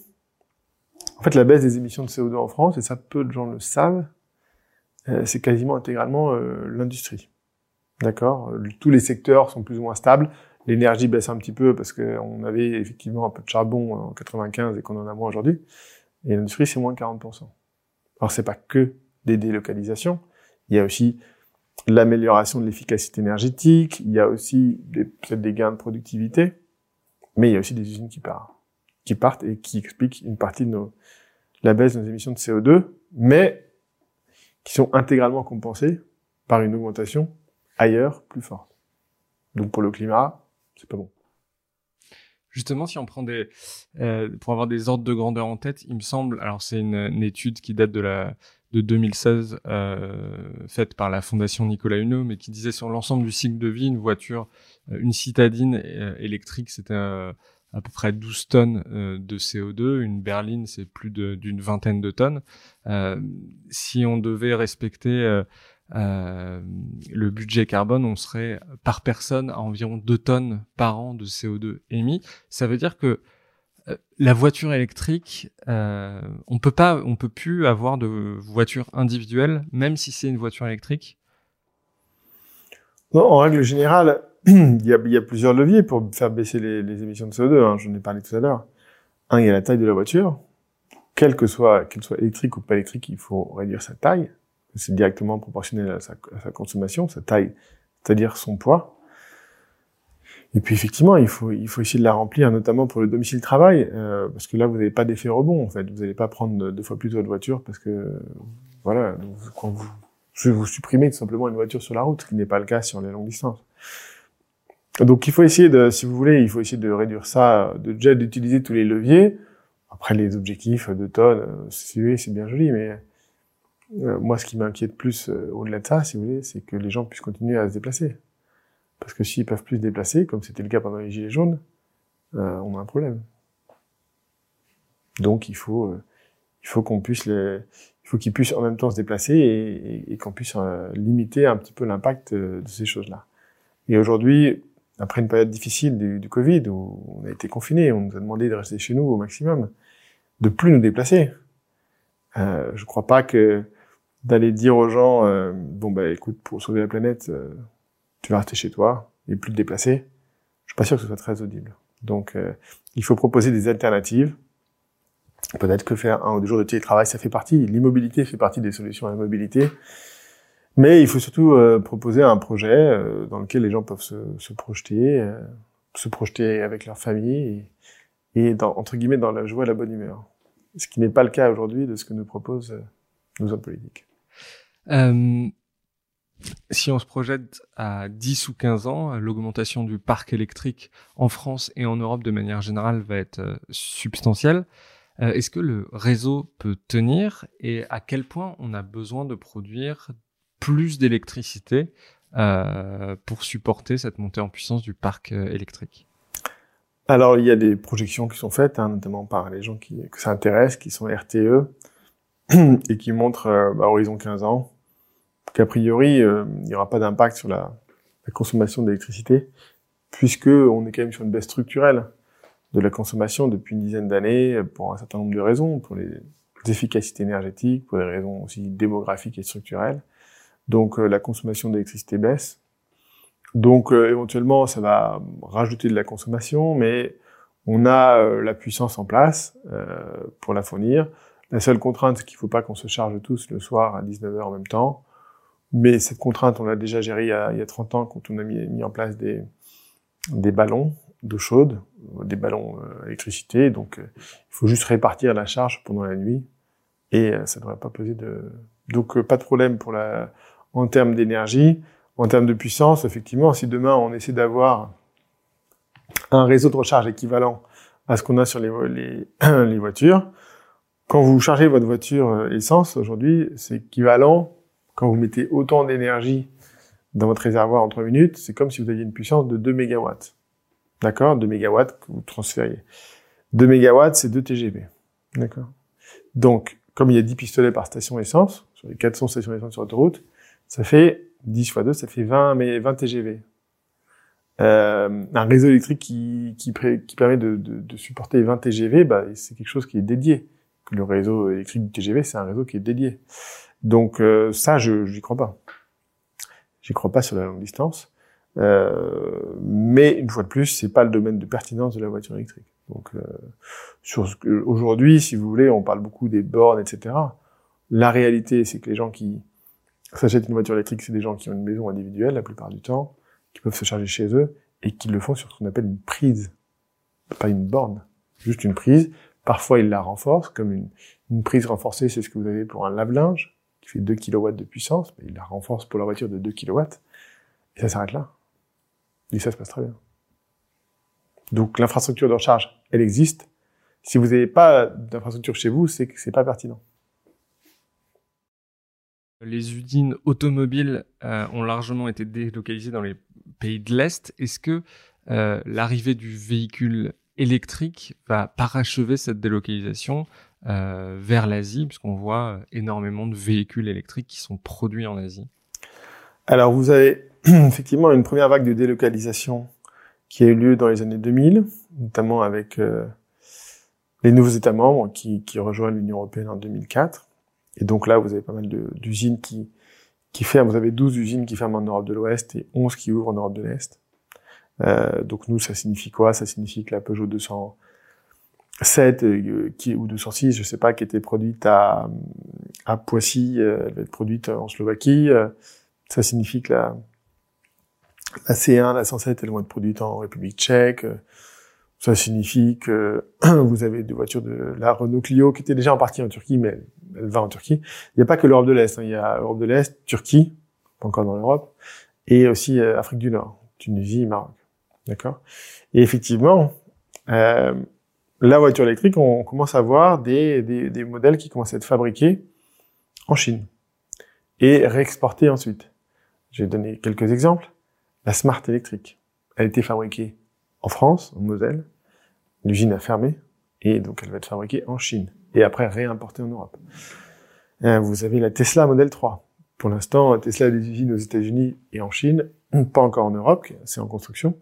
B: en fait, la baisse des émissions de CO2 en France, et ça peu de gens le savent, c'est quasiment intégralement l'industrie. D'accord? Tous les secteurs sont plus ou moins stables. L'énergie baisse un petit peu parce qu'on avait effectivement un peu de charbon en 95 et qu'on en a moins aujourd'hui. Et l'industrie, c'est moins 40%. Alors, c'est pas que des délocalisations. Il y a aussi l'amélioration de l'efficacité énergétique. Il y a aussi peut-être des gains de productivité. Mais il y a aussi des usines qui partent, qui partent et qui expliquent une partie de nos, la baisse de nos émissions de CO2, mais qui sont intégralement compensées par une augmentation ailleurs plus forte. Donc pour le climat, c'est pas bon.
A: Justement, si on prend des, euh, pour avoir des ordres de grandeur en tête, il me semble, alors c'est une, étude qui date de la de 2016, euh, faite par la Fondation Nicolas Hulot, mais qui disait sur l'ensemble du cycle de vie, une voiture, euh, une citadine euh, électrique, c'était à peu près 12 tonnes de CO2, une berline, c'est plus d'une vingtaine de tonnes. si on devait respecter euh, le budget carbone, on serait par personne à environ 2 tonnes par an de CO2 émis. Ça veut dire que euh, la voiture électrique, euh, on peut pas, on peut plus avoir de voiture individuelle, même si c'est une voiture électrique?
B: En règle générale, il y, a, il y, a, plusieurs leviers pour faire baisser les, les émissions de CO2. Hein, J'en ai parlé tout à l'heure. Un, il y a la taille de la voiture. Quelle que soit, qu'elle soit électrique ou pas électrique, il faut réduire sa taille c'est directement proportionnel à sa, consommation, sa taille, c'est-à-dire son poids. Et puis effectivement, il faut, il faut essayer de la remplir, notamment pour le domicile travail, euh, parce que là, vous n'avez pas d'effet rebond, en fait. Vous n'allez pas prendre deux fois plus de votre voiture parce que, voilà, quand vous, vous supprimez tout simplement une voiture sur la route, ce qui n'est pas le cas sur les longues distances. Donc il faut essayer de, si vous voulez, il faut essayer de réduire ça, de déjà d'utiliser tous les leviers. Après les objectifs de tonnes, euh, c'est bien joli, mais euh, moi, ce qui m'inquiète plus euh, au-delà de ça, si vous voulez, c'est que les gens puissent continuer à se déplacer. Parce que s'ils peuvent plus se déplacer, comme c'était le cas pendant les Gilets jaunes, euh, on a un problème. Donc, il faut, il faut qu'on puisse les, il faut qu'ils puissent en même temps se déplacer et, et, qu'on puisse limiter un petit peu l'impact de ces choses-là. Et aujourd'hui, après une période difficile du, Covid où on a été confinés, on nous a demandé de rester chez nous au maximum, de plus nous déplacer. Euh, je crois pas que d'aller dire aux gens, euh, bon bah écoute, pour sauver la planète, euh, tu vas rester chez toi et plus te déplacer. Je suis pas sûr que ce soit très audible. Donc euh, il faut proposer des alternatives. Peut-être que faire un ou deux jours de télétravail, ça fait partie. L'immobilité fait partie des solutions à la mobilité. Mais il faut surtout proposer un projet dans lequel les gens peuvent se, projeter, se projeter avec leur famille et, et dans, entre guillemets dans la joie et la bonne humeur. Ce qui n'est pas le cas aujourd'hui de ce que nous proposent nos hommes politiques.
A: Euh, si on se projette à 10 ou 15 ans, l'augmentation du parc électrique en France et en Europe de manière générale va être euh, substantielle. Euh, est-ce que le réseau peut tenir et à quel point on a besoin de produire plus d'électricité pour supporter cette montée en puissance du parc électrique
B: Alors il y a des projections qui sont faites, hein, notamment par les gens qui, que ça intéresse, qui sont RTE, [clears throat] et qui montrent à horizon 15 ans qu'a priori, euh, il n'y aura pas d'impact sur la, la consommation d'électricité, puisque on est quand même sur une baisse structurelle de la consommation depuis une dizaine d'années pour un certain nombre de raisons, pour les efficacités énergétiques, pour des raisons aussi démographiques et structurelles. Donc euh, la consommation d'électricité baisse. Donc euh, éventuellement ça va rajouter de la consommation, mais on a la puissance en place pour la fournir. La seule contrainte, c'est qu'il ne faut pas qu'on se charge tous le soir à 19h en même temps. Mais cette contrainte, on l'a déjà gérée il y, a, il y a 30 ans quand on a mis, en place des, des ballons d'eau chaude, des ballons euh, électricité. Donc, euh, il faut juste répartir la charge pendant la nuit et euh, ça ne devrait pas poser de. Donc, euh, pas de problème pour la. En termes d'énergie, en termes de puissance, effectivement, si demain on essaie d'avoir un réseau de recharge équivalent à ce qu'on a sur les, [clears throat] voitures, quand vous chargez votre voiture essence aujourd'hui, c'est équivalent quand vous mettez autant d'énergie dans votre réservoir en 3 minutes, c'est comme si vous aviez une puissance de 2 MW. D'accord? 2 MW que vous transfériez. 2 MW, c'est 2 TGV. D'accord? Donc, comme il y a 10 pistolets par station essence, sur les 400 stations essence sur l'autoroute, ça fait 10 fois 2, ça fait 20, mais 20 TGV. Euh, un réseau électrique qui, qui, qui permet de, de, de, supporter 20 TGV, bah, c'est quelque chose qui est dédié. Le réseau électrique du TGV, c'est un réseau qui est dédié. Donc euh, ça, je n'y crois pas. J'y crois pas sur la longue distance. Euh, mais une fois de plus, c'est pas le domaine de pertinence de la voiture électrique. Donc, euh, aujourd'hui, si vous voulez, on parle beaucoup des bornes, etc. La réalité, c'est que les gens qui s'achètent une voiture électrique, c'est des gens qui ont une maison individuelle la plupart du temps, qui peuvent se charger chez eux et qui le font sur ce qu'on appelle une prise, pas une borne, juste une prise. Parfois, ils la renforcent, comme une, une prise renforcée, c'est ce que vous avez pour un lave-linge, qui fait 2 kW de puissance, mais ils la renforcent pour la voiture de 2 kW, et ça s'arrête là. Et ça se passe très bien. Donc l'infrastructure de recharge, elle existe. Si vous n'avez pas d'infrastructure chez vous, c'est que c'est pas pertinent.
A: Les usines automobiles euh, ont largement été délocalisées dans les pays de l'Est. Est-ce que euh, l'arrivée du véhicule électrique va parachever cette délocalisation euh, vers l'Asie, puisqu'on voit énormément de véhicules électriques qui sont produits en Asie
B: Alors vous avez [clears throat] effectivement une première vague de délocalisation qui a eu lieu dans les années 2000, notamment avec les nouveaux États membres qui, qui rejoignent l'Union européenne en 2004. Et donc là, vous avez pas mal d'usines qui, qui ferment. Vous avez 12 usines qui ferment en Europe de l'Ouest et 11 qui ouvrent en Europe de l'Est. Euh, donc nous, ça signifie quoi? Ça signifie que la Peugeot 207 euh, ou 206, je sais pas, qui était produite à, à Poissy, euh, elle va être produite en Slovaquie. ça signifie que la, la C1, la 107, elles vont être produites en République tchèque. Ça signifie que [clears throat] vous avez des voitures de la Renault Clio qui était déjà en partie en Turquie, mais elle, va en Turquie. Il n'y a pas que l'Europe de l'Est. Hein. Il y a l'Europe de l'Est, Turquie, pas encore dans l'Europe, et aussi euh, Afrique du Nord, Tunisie, Maroc. D'accord? Et effectivement, euh, la voiture électrique, on commence à voir des, des, modèles qui commencent à être fabriqués en Chine et réexportés ensuite. Je vais donner quelques exemples la Smart électrique. Elle a été fabriquée en France, en Moselle. L'usine a fermé et donc elle va être fabriquée en Chine et après réimportée en Europe. Euh, vous avez la Tesla Model 3. Pour l'instant, Tesla a des usines aux États-Unis et en Chine, pas encore en Europe, c'est en construction.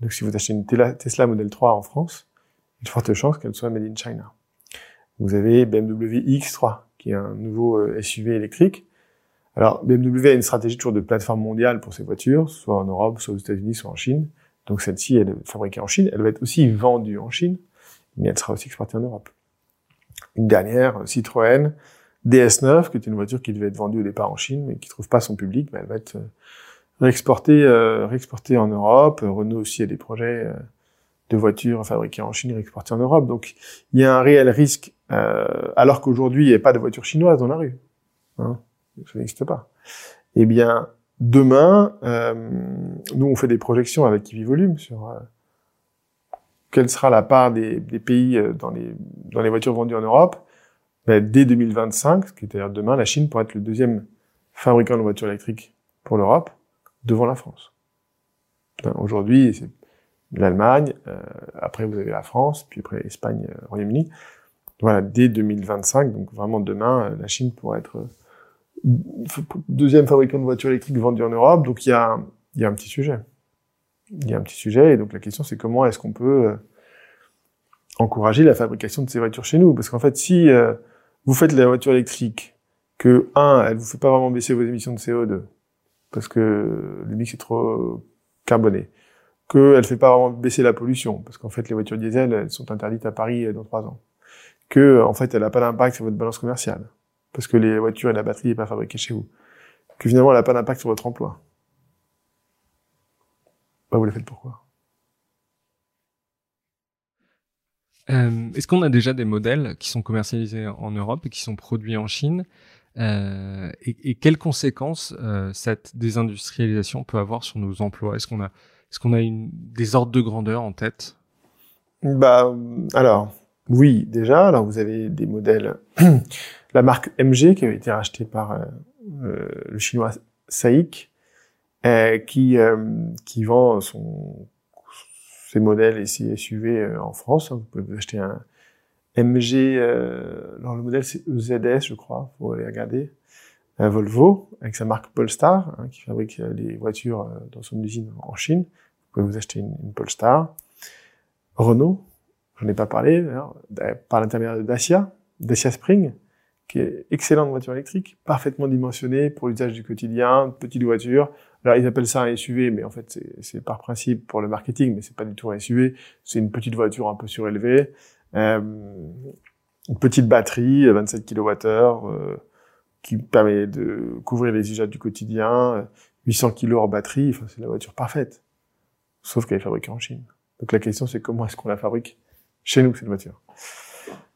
B: Donc si vous achetez une Tesla Model 3 en France, il y a de fortes chances qu'elle soit made in China. Vous avez BMW X3, qui est un nouveau euh, SUV électrique, alors, BMW a une stratégie toujours de plateforme mondiale pour ses voitures, soit en Europe, soit aux États-Unis, soit en Chine. Donc celle-ci, elle est fabriquée en Chine, elle va être aussi vendue en Chine, mais elle sera aussi exportée en Europe. Une dernière, Citroën DS9, qui est une voiture qui devait être vendue au départ en Chine, mais qui trouve pas son public, mais elle va être euh, réexportée, euh, réexportée en Europe. Renault aussi a des projets euh, de voitures fabriquées en Chine et réexportées en Europe. Donc il y a un réel risque, alors qu'aujourd'hui il n'y a pas de voitures chinoises dans la rue. Hein ça n'existe pas. Eh bien, demain, euh, nous on fait des projections avec Volume sur euh, quelle sera la part des, des, pays euh, dans les, dans les voitures vendues en Europe. Ben, dès 2025, ce qui est à dire demain, la Chine pourrait être le deuxième fabricant de voitures électriques pour l'Europe, devant la France. Ben, aujourd'hui, c'est l'Allemagne, euh, après vous avez la France, puis après Espagne, Royaume-Uni. Voilà, dès 2025, donc vraiment demain, la Chine pourrait être deuxième fabricant de voitures électriques vendues en Europe, donc il y a, un petit sujet. Il y a un petit sujet, et donc la question c'est comment est-ce qu'on peut euh, encourager la fabrication de ces voitures chez nous? Parce qu'en fait, si euh, vous faites la voiture électrique, que, un, elle vous fait pas vraiment baisser vos émissions de CO2, parce que le mix est trop carboné, qu'elle fait pas vraiment baisser la pollution, parce qu'en fait les voitures diesel, elles sont interdites à Paris dans trois ans, que, en fait, elle n'a pas d'impact sur votre balance commerciale, parce que les voitures et la batterie n'est pas fabriquée chez vous. Que finalement, elle n'a pas d'impact sur votre emploi. Bah, vous le faites pourquoi?
A: Euh, Est-ce qu'on a déjà des modèles qui sont commercialisés en Europe et qui sont produits en Chine? Euh, et, quelles conséquences euh, cette désindustrialisation peut avoir sur nos emplois? Est-ce qu'on a, est-ce qu'on a une, des ordres de grandeur en tête?
B: Bah, alors, oui, déjà. Alors, vous avez des modèles [clears throat] la marque MG qui avait été rachetée par euh, euh, le chinois SAIC, euh, qui qui vend son ses modèles et ses SUV en France. Vous pouvez acheter un MG, alors le modèle c'est EZS, je crois, faut aller regarder. Euh, Volvo, avec sa marque Polestar, hein, qui fabrique les voitures dans son usine en Chine. Vous pouvez vous acheter une Polestar. Renault, j'en ai pas parlé, par l'intermédiaire de Dacia, Dacia Spring, qui est excellente voiture électrique, parfaitement dimensionnée pour l'usage du quotidien, petite voiture. Alors ils appellent ça un SUV, mais en fait c'est par principe pour le marketing, mais c'est pas du tout un SUV. C'est une petite voiture un peu surélevée, euh, une petite batterie, 27 kWh, euh, qui permet de couvrir les usages du quotidien, 800 kg en batterie. Enfin c'est la voiture parfaite, sauf qu'elle est fabriquée en Chine. Donc la question c'est comment est-ce qu'on la fabrique? Chez nous cette voiture.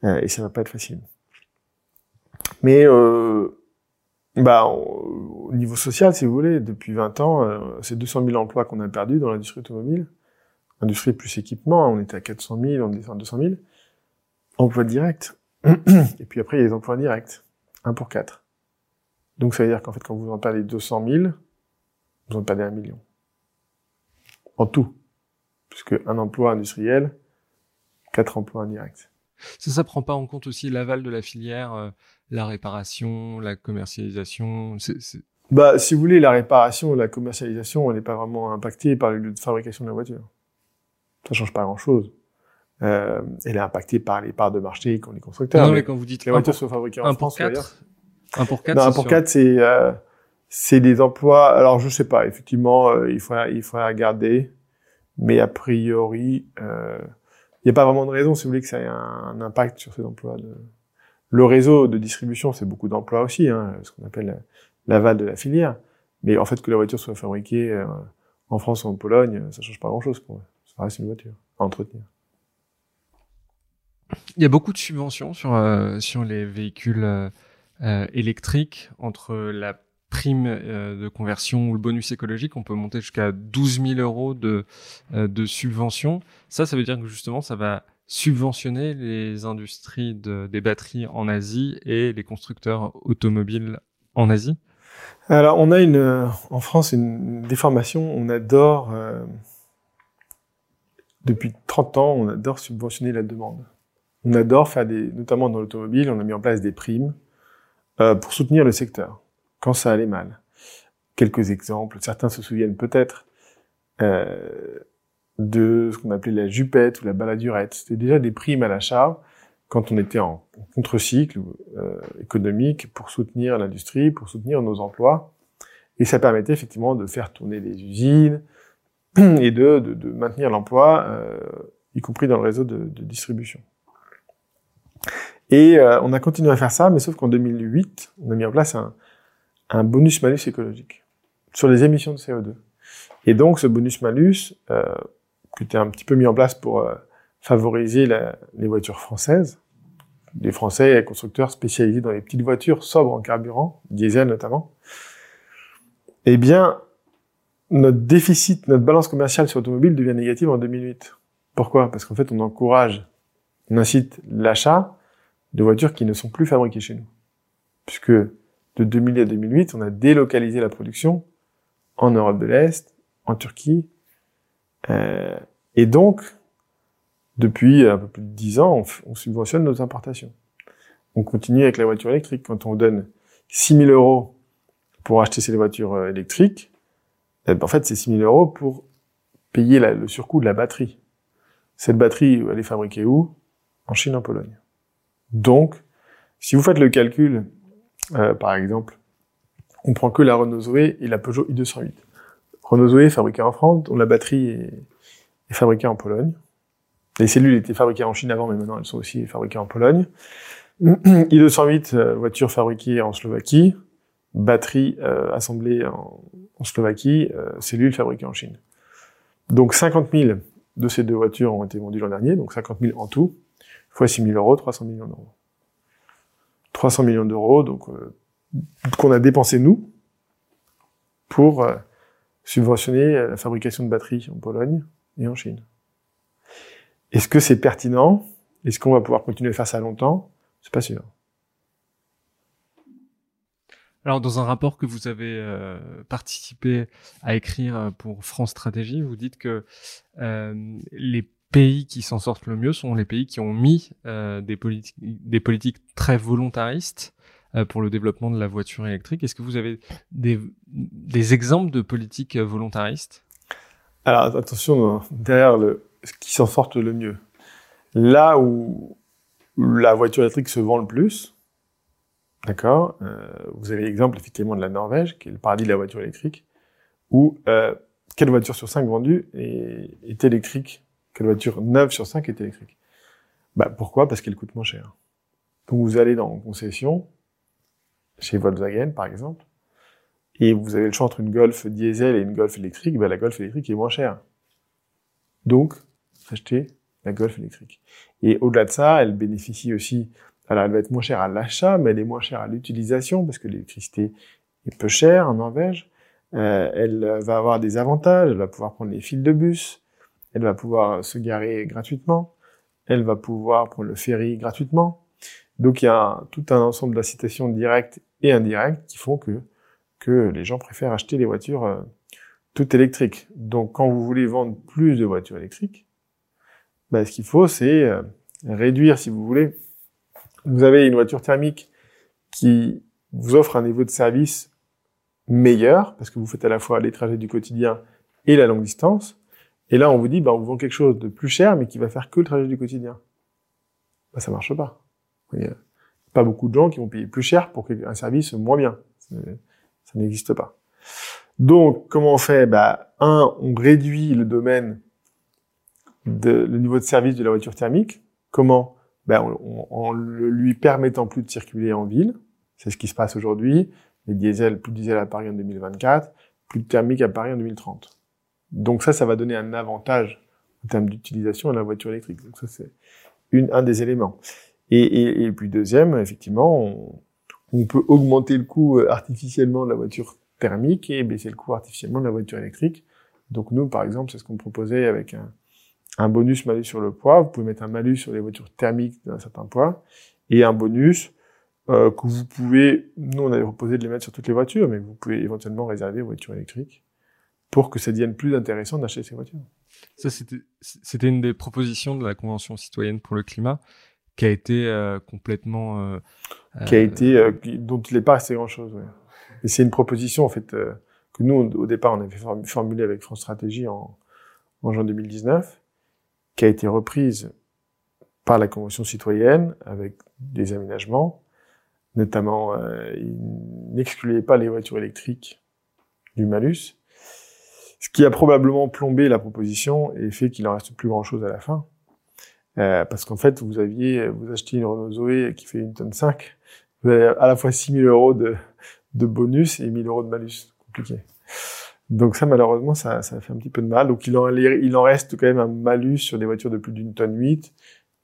B: Euh, et ça va pas être facile. Mais euh, bah, au niveau social, si vous voulez, depuis 20 ans, euh, c'est 200 000 emplois qu'on a perdus dans l'industrie automobile. Industrie plus équipement, on était à 400 000, on descend à 200 000. Emplois directs. Et puis après, il y a les emplois indirects. 1 pour 4. Donc ça veut dire qu'en fait, quand vous en perdez 200 000, vous en perdez un million. En tout. Puisque un emploi industriel, quatre emplois indirects.
A: Ça, ça prend pas en compte aussi l'aval de la filière, euh, la réparation, la commercialisation.
B: Bah, si vous voulez, la réparation, la commercialisation, elle n'est pas vraiment impactée par le lieu de fabrication de la voiture. Ça change pas grand-chose. Euh, elle est impactée par les parts de marché qu'ont les constructeurs.
A: Non, mais, quand vous dites
B: les voitures sont fabriquées en France,
A: un pour quatre.
B: Non, un pour quatre, c'est euh, c'est des emplois. Alors, je sais pas. Effectivement, euh, il faut il faut regarder, mais a priori. Euh, il n'y a pas vraiment de raison, si vous voulez, que ça ait un, impact sur ces emplois. De... Le réseau de distribution, c'est beaucoup d'emplois aussi, hein, ce qu'on appelle l'aval de la filière. Mais en fait, que la voiture soit fabriquée euh, en France ou en Pologne, ça change pas grand-chose pour eux. Ça reste une voiture à entretenir.
A: Il y a beaucoup de subventions sur euh, sur les véhicules euh, électriques entre la prime euh, de conversion ou le bonus écologique, on peut monter jusqu'à 12 000 euros de, euh, de subvention. Ça, ça veut dire que justement, ça va subventionner les industries de, des batteries en Asie et les constructeurs automobiles en Asie?
B: Alors, on a une, en France une déformation. On adore, euh, depuis 30 ans, on adore subventionner la demande. On adore faire des, notamment dans l'automobile, on a mis en place des primes euh, pour soutenir le secteur quand ça allait mal. Quelques exemples, certains se souviennent peut-être euh, de ce qu'on appelait la jupette ou la baladurette. C'était déjà des primes à l'achat quand on était en contre-cycle euh, économique pour soutenir l'industrie, pour soutenir nos emplois. Et ça permettait effectivement de faire tourner les usines [clears throat] et de, maintenir l'emploi, euh, y compris dans le réseau de, de distribution. Et euh, on a continué à faire ça, mais sauf qu'en 2008, on a mis en place un, un bonus-malus écologique sur les émissions de CO2. Et donc, ce bonus-malus, euh, qui était un petit peu mis en place pour euh, favoriser les voitures françaises, les Français et constructeurs spécialisés dans les petites voitures sobres en carburant, diesel notamment, eh bien, notre déficit, notre balance commerciale sur l'automobile devient négative en 2008. Pourquoi? Parce qu'en fait, on encourage, on incite l'achat de voitures qui ne sont plus fabriquées chez nous. Puisque de 2000 à 2008, on a délocalisé la production en Europe de l'Est, en Turquie. Euh, et donc, depuis un peu plus de 10 ans, on, subventionne nos importations. On continue avec la voiture électrique. Quand on donne 6 000 euros pour acheter ces voitures euh, électriques, eh ben, en fait, c'est 6 000 euros pour payer le surcoût de la batterie. Cette batterie, elle est fabriquée où? En Chine, en Pologne. Donc, si vous faites le calcul euh, par exemple, on prend que la Renault Zoé et la Peugeot i208. Renault Zoé fabriquée en France, dont la batterie est, fabriquée en Pologne. Les cellules étaient fabriquées en Chine avant, mais maintenant elles sont aussi fabriquées en Pologne. [clears throat] i208, euh, voiture fabriquée en Slovaquie, batterie euh, assemblée en, Slovaquie, cellules fabriquées en Chine. Donc 50 000 de ces deux voitures ont été vendues l'an dernier, donc 50 000 en tout, fois 6 000 euros, 300 millions d'euros. 300 millions d'euros, donc euh, qu'on a dépensé nous pour euh, subventionner la fabrication de batteries en Pologne et en Chine. Est-ce que c'est pertinent? Est-ce qu'on va pouvoir continuer à faire ça longtemps? C'est pas sûr.
A: Alors, dans un rapport que vous avez euh, participé à écrire pour France Stratégie, vous dites que les pays qui s'en sortent le mieux sont les pays qui ont mis euh, des, politiques, très volontaristes euh, pour le développement de la voiture électrique. Est-ce que vous avez des, exemples de politiques volontaristes?
B: Alors attention, derrière le, ce qui s'en sortent le mieux. Là où la voiture électrique se vend le plus, d'accord, euh, vous avez l'exemple effectivement de la Norvège, qui est le paradis de la voiture électrique, où euh, quelle voiture sur 5 vendue est électrique? Quelle voiture 9 sur 5 est électrique bah, Pourquoi? Parce qu'elle coûte moins cher. Donc vous allez dans une concession, chez Volkswagen par exemple, et vous avez le choix entre une Golf diesel et une Golf électrique, bah, la Golf électrique est moins chère. Donc, achetez la Golf électrique. Et au-delà de ça, elle bénéficie aussi, alors elle va être moins chère à l'achat, mais elle est moins chère à l'utilisation, parce que l'électricité est peu chère en Norvège. Euh, elle va avoir des avantages, elle va pouvoir prendre les fils de bus, elle va pouvoir se garer gratuitement, elle va pouvoir prendre le ferry gratuitement. Donc il y a tout un ensemble d'incitations directes et indirectes qui font que, que les gens préfèrent acheter les voitures euh, toutes électriques. Donc quand vous voulez vendre plus de voitures électriques, bah, ce qu'il faut c'est euh, réduire, si vous voulez. Vous avez une voiture thermique qui vous offre un niveau de service meilleur, parce que vous faites à la fois les trajets du quotidien et la longue distance. Et là, on vous dit, bah, on vous vend quelque chose de plus cher, mais qui va faire que le trajet du quotidien. Bah, ça marche pas. Il a pas beaucoup de gens qui vont payer plus cher pour un service moins bien. Ça n'existe pas. Donc, comment on fait? Bah, Un, on réduit le domaine, de, le niveau de service de la voiture thermique. Comment? Bah, en, en, lui permettant plus de circuler en ville. C'est ce qui se passe aujourd'hui les diesels, plus de diesel à Paris en 2024, plus de thermique à Paris en 2030. Donc ça, ça va donner un avantage en termes d'utilisation à la voiture électrique. Donc ça, c'est un des éléments. Et, et, et puis deuxième, effectivement, on, on, peut augmenter le coût euh, artificiellement de la voiture thermique et baisser le coût artificiellement de la voiture électrique. Donc nous, par exemple, c'est ce qu'on proposait avec un, un bonus malus sur le poids. Vous pouvez mettre un malus sur les voitures thermiques d'un certain poids et un bonus euh, que vous pouvez, nous on avait proposé de les mettre sur toutes les voitures, mais vous pouvez éventuellement réserver aux voitures électriques pour que ça devienne plus intéressant d'acheter ces voitures.
A: Ça, c'était une des propositions de la Convention citoyenne pour le climat qui a été euh, complètement... Euh,
B: qui a été, euh, dont il n'est pas assez grand-chose. Ouais. Et c'est une proposition, en fait, euh, que nous, au départ, on avait formulée avec France Stratégie en, en juin 2019, qui a été reprise par la Convention citoyenne avec des aménagements Notamment, euh, il n'excluait pas les voitures électriques du malus, ce qui a probablement plombé la proposition et fait qu'il en reste plus grand-chose à la fin. Euh, parce qu'en fait, vous aviez, vous achetiez une Renault Zoé qui fait une tonne 5, vous avez à la fois 6000 euros de, de bonus et 1000 euros de malus. Compliqué. Donc ça, malheureusement, ça, ça fait un petit peu de mal. Donc il en, il en reste quand même un malus sur des voitures de plus d'une tonne 8,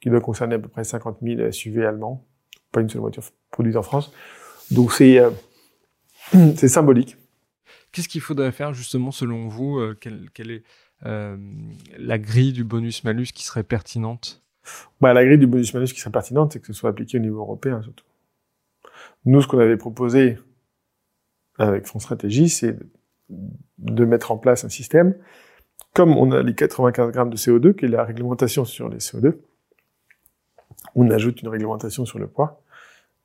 B: qui doit concerner à peu près 50 000 SUV allemands pas une seule voiture produite en France. Donc c'est euh, [clears throat] c'est symbolique.
A: Qu'est-ce qu'il faudrait faire justement selon vous euh, quelle, est euh, la grille du bonus-malus qui serait pertinente?
B: Bah, La grille du bonus-malus qui serait pertinente, c'est que ce soit appliqué au niveau européen surtout. Nous, ce qu'on avait proposé avec France Stratégie, c'est de mettre en place un système, comme on a les 95 grammes de CO2, qui est la réglementation sur les CO2, on ajoute une réglementation sur le poids.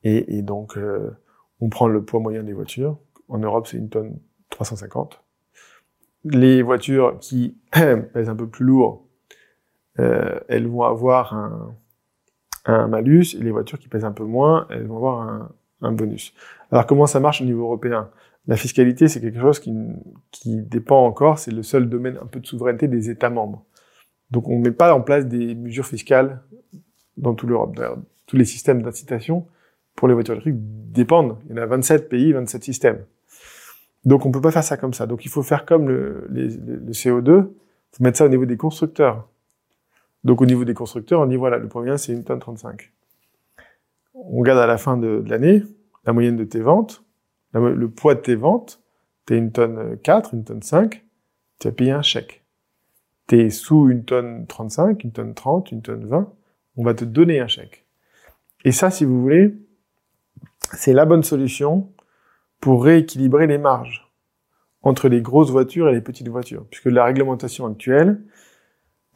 B: Et, et donc, euh, on prend le poids moyen des voitures. En Europe, c'est une tonne 350. Les voitures qui [clears throat] pèsent un peu plus lourd, euh, elles vont avoir un, malus, les voitures qui pèsent un peu moins, elles vont avoir un, bonus. Alors, comment ça marche au niveau européen? La fiscalité, c'est quelque chose qui, qui dépend encore, c'est le seul domaine un peu de souveraineté des États membres. Donc, on ne met pas en place des mesures fiscales dans toute l'Europe. Tous les systèmes d'incitation pour les voitures électriques dépendent. Il y en a 27 pays, 27 systèmes. Donc on peut pas faire ça comme ça. Donc il faut faire comme le, le CO2, il faut mettre ça au niveau des constructeurs. Donc au niveau des constructeurs, on dit voilà, le premier c'est une tonne 35. On regarde à la fin de, de l'année la moyenne de tes ventes, le poids de tes ventes, t'es une tonne 4, une tonne 5, tu as payé un chèque. T'es sous une tonne 35, une tonne 30, une tonne 20, on va te donner un chèque. Et ça, si vous voulez, c'est la bonne solution pour rééquilibrer les marges entre les grosses voitures et les petites voitures. Puisque la réglementation actuelle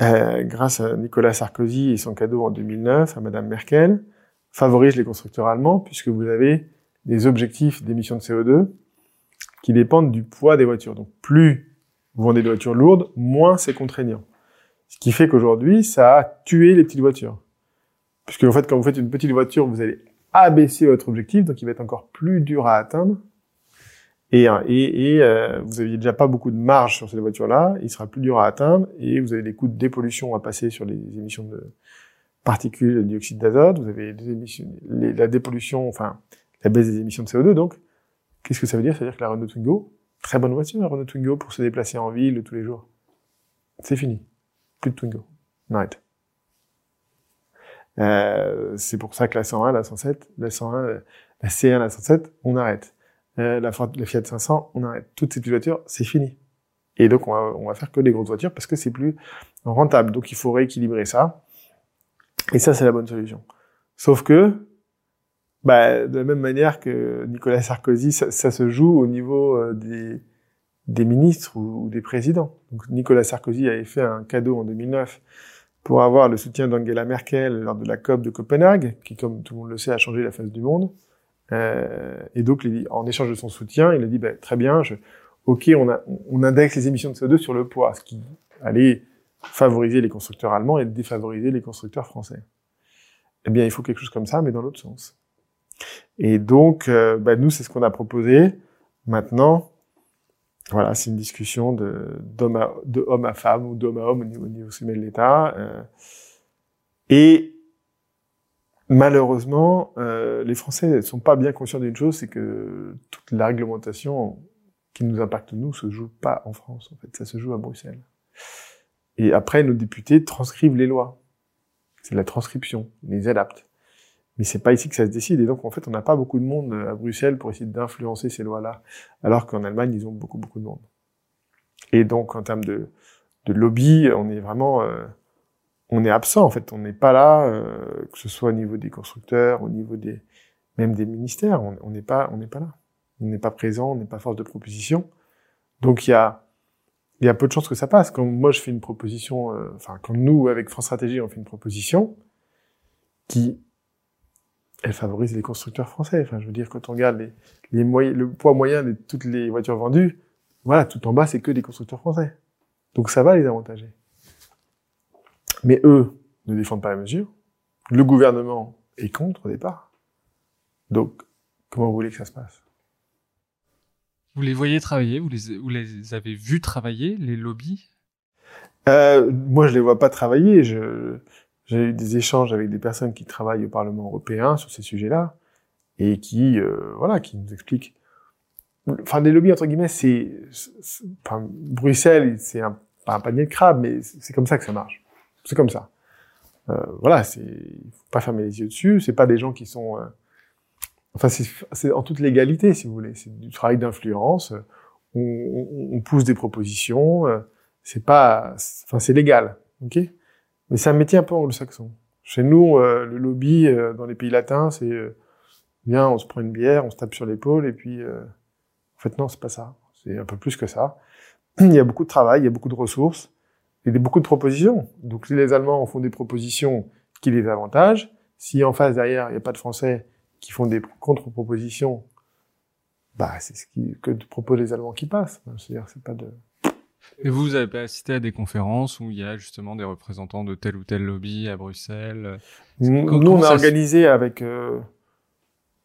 B: euh, grâce à Nicolas Sarkozy et son cadeau en 2009 à Madame Merkel, favorise les constructeurs allemands puisque vous avez des objectifs d'émissions de CO2 qui dépendent du poids des voitures. Donc plus vous vendez des voitures lourdes, moins c'est contraignant. Ce qui fait qu'aujourd'hui, ça a tué les petites voitures. Puisque en fait, quand vous faites une petite voiture, vous allez abaisser votre objectif, donc il va être encore plus dur à atteindre. Et, et, et euh, vous aviez déjà pas beaucoup de marge sur ces voitures-là, il sera plus dur à atteindre, et vous avez des coûts de dépollution à passer sur les émissions de particules de dioxyde d'azote, vous avez des émissions, la dépollution, enfin la baisse des émissions de CO2. Donc, qu'est-ce que ça veut dire? Ça veut dire que la Renault Twingo, très bonne voiture, la Renault Twingo pour se déplacer en ville tous les jours. C'est fini, plus de Twingo, on arrête. Euh, c'est pour ça que la 101, la 107, la 101, la C1, la 107, on arrête. Euh, la, Fiat 500, on arrête. Toutes ces petites voitures, c'est fini. Et donc, on va, on va faire que des grosses voitures parce que c'est plus rentable. Donc, il faut rééquilibrer ça. Et ça, c'est la bonne solution. Sauf que, bah, de la même manière que Nicolas Sarkozy, ça, ça se joue au niveau euh, des, des ministres ou, ou, des présidents. Donc, Nicolas Sarkozy avait fait un cadeau en 2009 pour avoir le soutien d'Angela Merkel lors de la COP de Copenhague, qui, comme tout le monde le sait, a changé la face du monde. Euh, et donc, en échange de son soutien, il a dit, bah, très bien, je, ok, on, a, on indexe les émissions de CO2 sur le poids, ce qui allait favoriser les constructeurs allemands et défavoriser les constructeurs français. Eh bien, il faut quelque chose comme ça, mais dans l'autre sens. Et donc, euh, bah, nous, c'est ce qu'on a proposé. Maintenant, voilà, c'est une discussion de, d'homme à, de homme à femme ou d'homme à homme au niveau, au niveau sommet de l'État. Euh, et malheureusement, euh, les Français ne sont pas bien conscients d'une chose, c'est que toute la réglementation qui nous impacte nous se joue pas en France. En fait, ça se joue à Bruxelles. Et après, nos députés transcrivent les lois. C'est la transcription, ils les adaptent. Mais c'est pas ici que ça se décide. Et donc, en fait, on n'a pas beaucoup de monde à Bruxelles pour essayer d'influencer ces lois-là. Alors qu'en Allemagne, ils ont beaucoup, beaucoup de monde. Et donc, en termes de, de lobby, on est vraiment, euh, on est absent, en fait. On n'est pas là, euh, que ce soit au niveau des constructeurs, au niveau des, même des ministères. On n'est pas, on n'est pas là. On n'est pas présent, on n'est pas force de proposition. Donc, il y a, il y a peu de chances que ça passe. Quand moi, je fais une proposition, euh, enfin, quand nous, avec France Stratégie, on fait une proposition qui elle favorise les constructeurs français. Enfin, je veux dire, quand on regarde les, les moyens, le poids moyen de toutes les voitures vendues, voilà, tout en bas, c'est que des constructeurs français. Donc ça va les avantager. Mais eux ne défendent pas la mesure. Le gouvernement est contre au départ. Donc, comment vous voulez que ça se passe?
A: Vous les voyez travailler? Vous les, vous les avez vus travailler, les lobbies?
B: Euh, Moi, je les vois pas travailler. J'ai eu des échanges avec des personnes qui travaillent au Parlement européen sur ces sujets-là et qui, euh, voilà, qui nous expliquent. Enfin, des lobbies entre guillemets, c'est, enfin, Bruxelles, c'est un, pas un panier de crabes, mais c'est comme ça que ça marche. C'est comme ça. Euh, voilà, c'est, faut pas fermer les yeux dessus. C'est pas des gens qui sont, euh, enfin, c'est en toute légalité, si vous voulez. C'est du travail d'influence. On, on, on, pousse des propositions. Euh, c'est pas, enfin, c'est légal, ok? Mais c'est un métier un peu anglo-saxon. Chez nous, euh, le lobby euh, dans les pays latins, c'est euh, bien, on se prend une bière, on se tape sur l'épaule, et puis en fait non, c'est pas ça. C'est un peu plus que ça. [clears throat] Il y a beaucoup de travail, il y a beaucoup de ressources, il y a beaucoup de propositions. Donc si les Allemands font des propositions qui les avantagent, si en face derrière il n'y a pas de Français qui font des contre-propositions, bah c'est ce qui, que proposent les Allemands qui passent. C'est-à-dire c'est pas de
A: et vous, vous avez assisté à des conférences où il y a justement des représentants de tel ou tel lobby à Bruxelles?
B: Nous, on a organisé avec euh,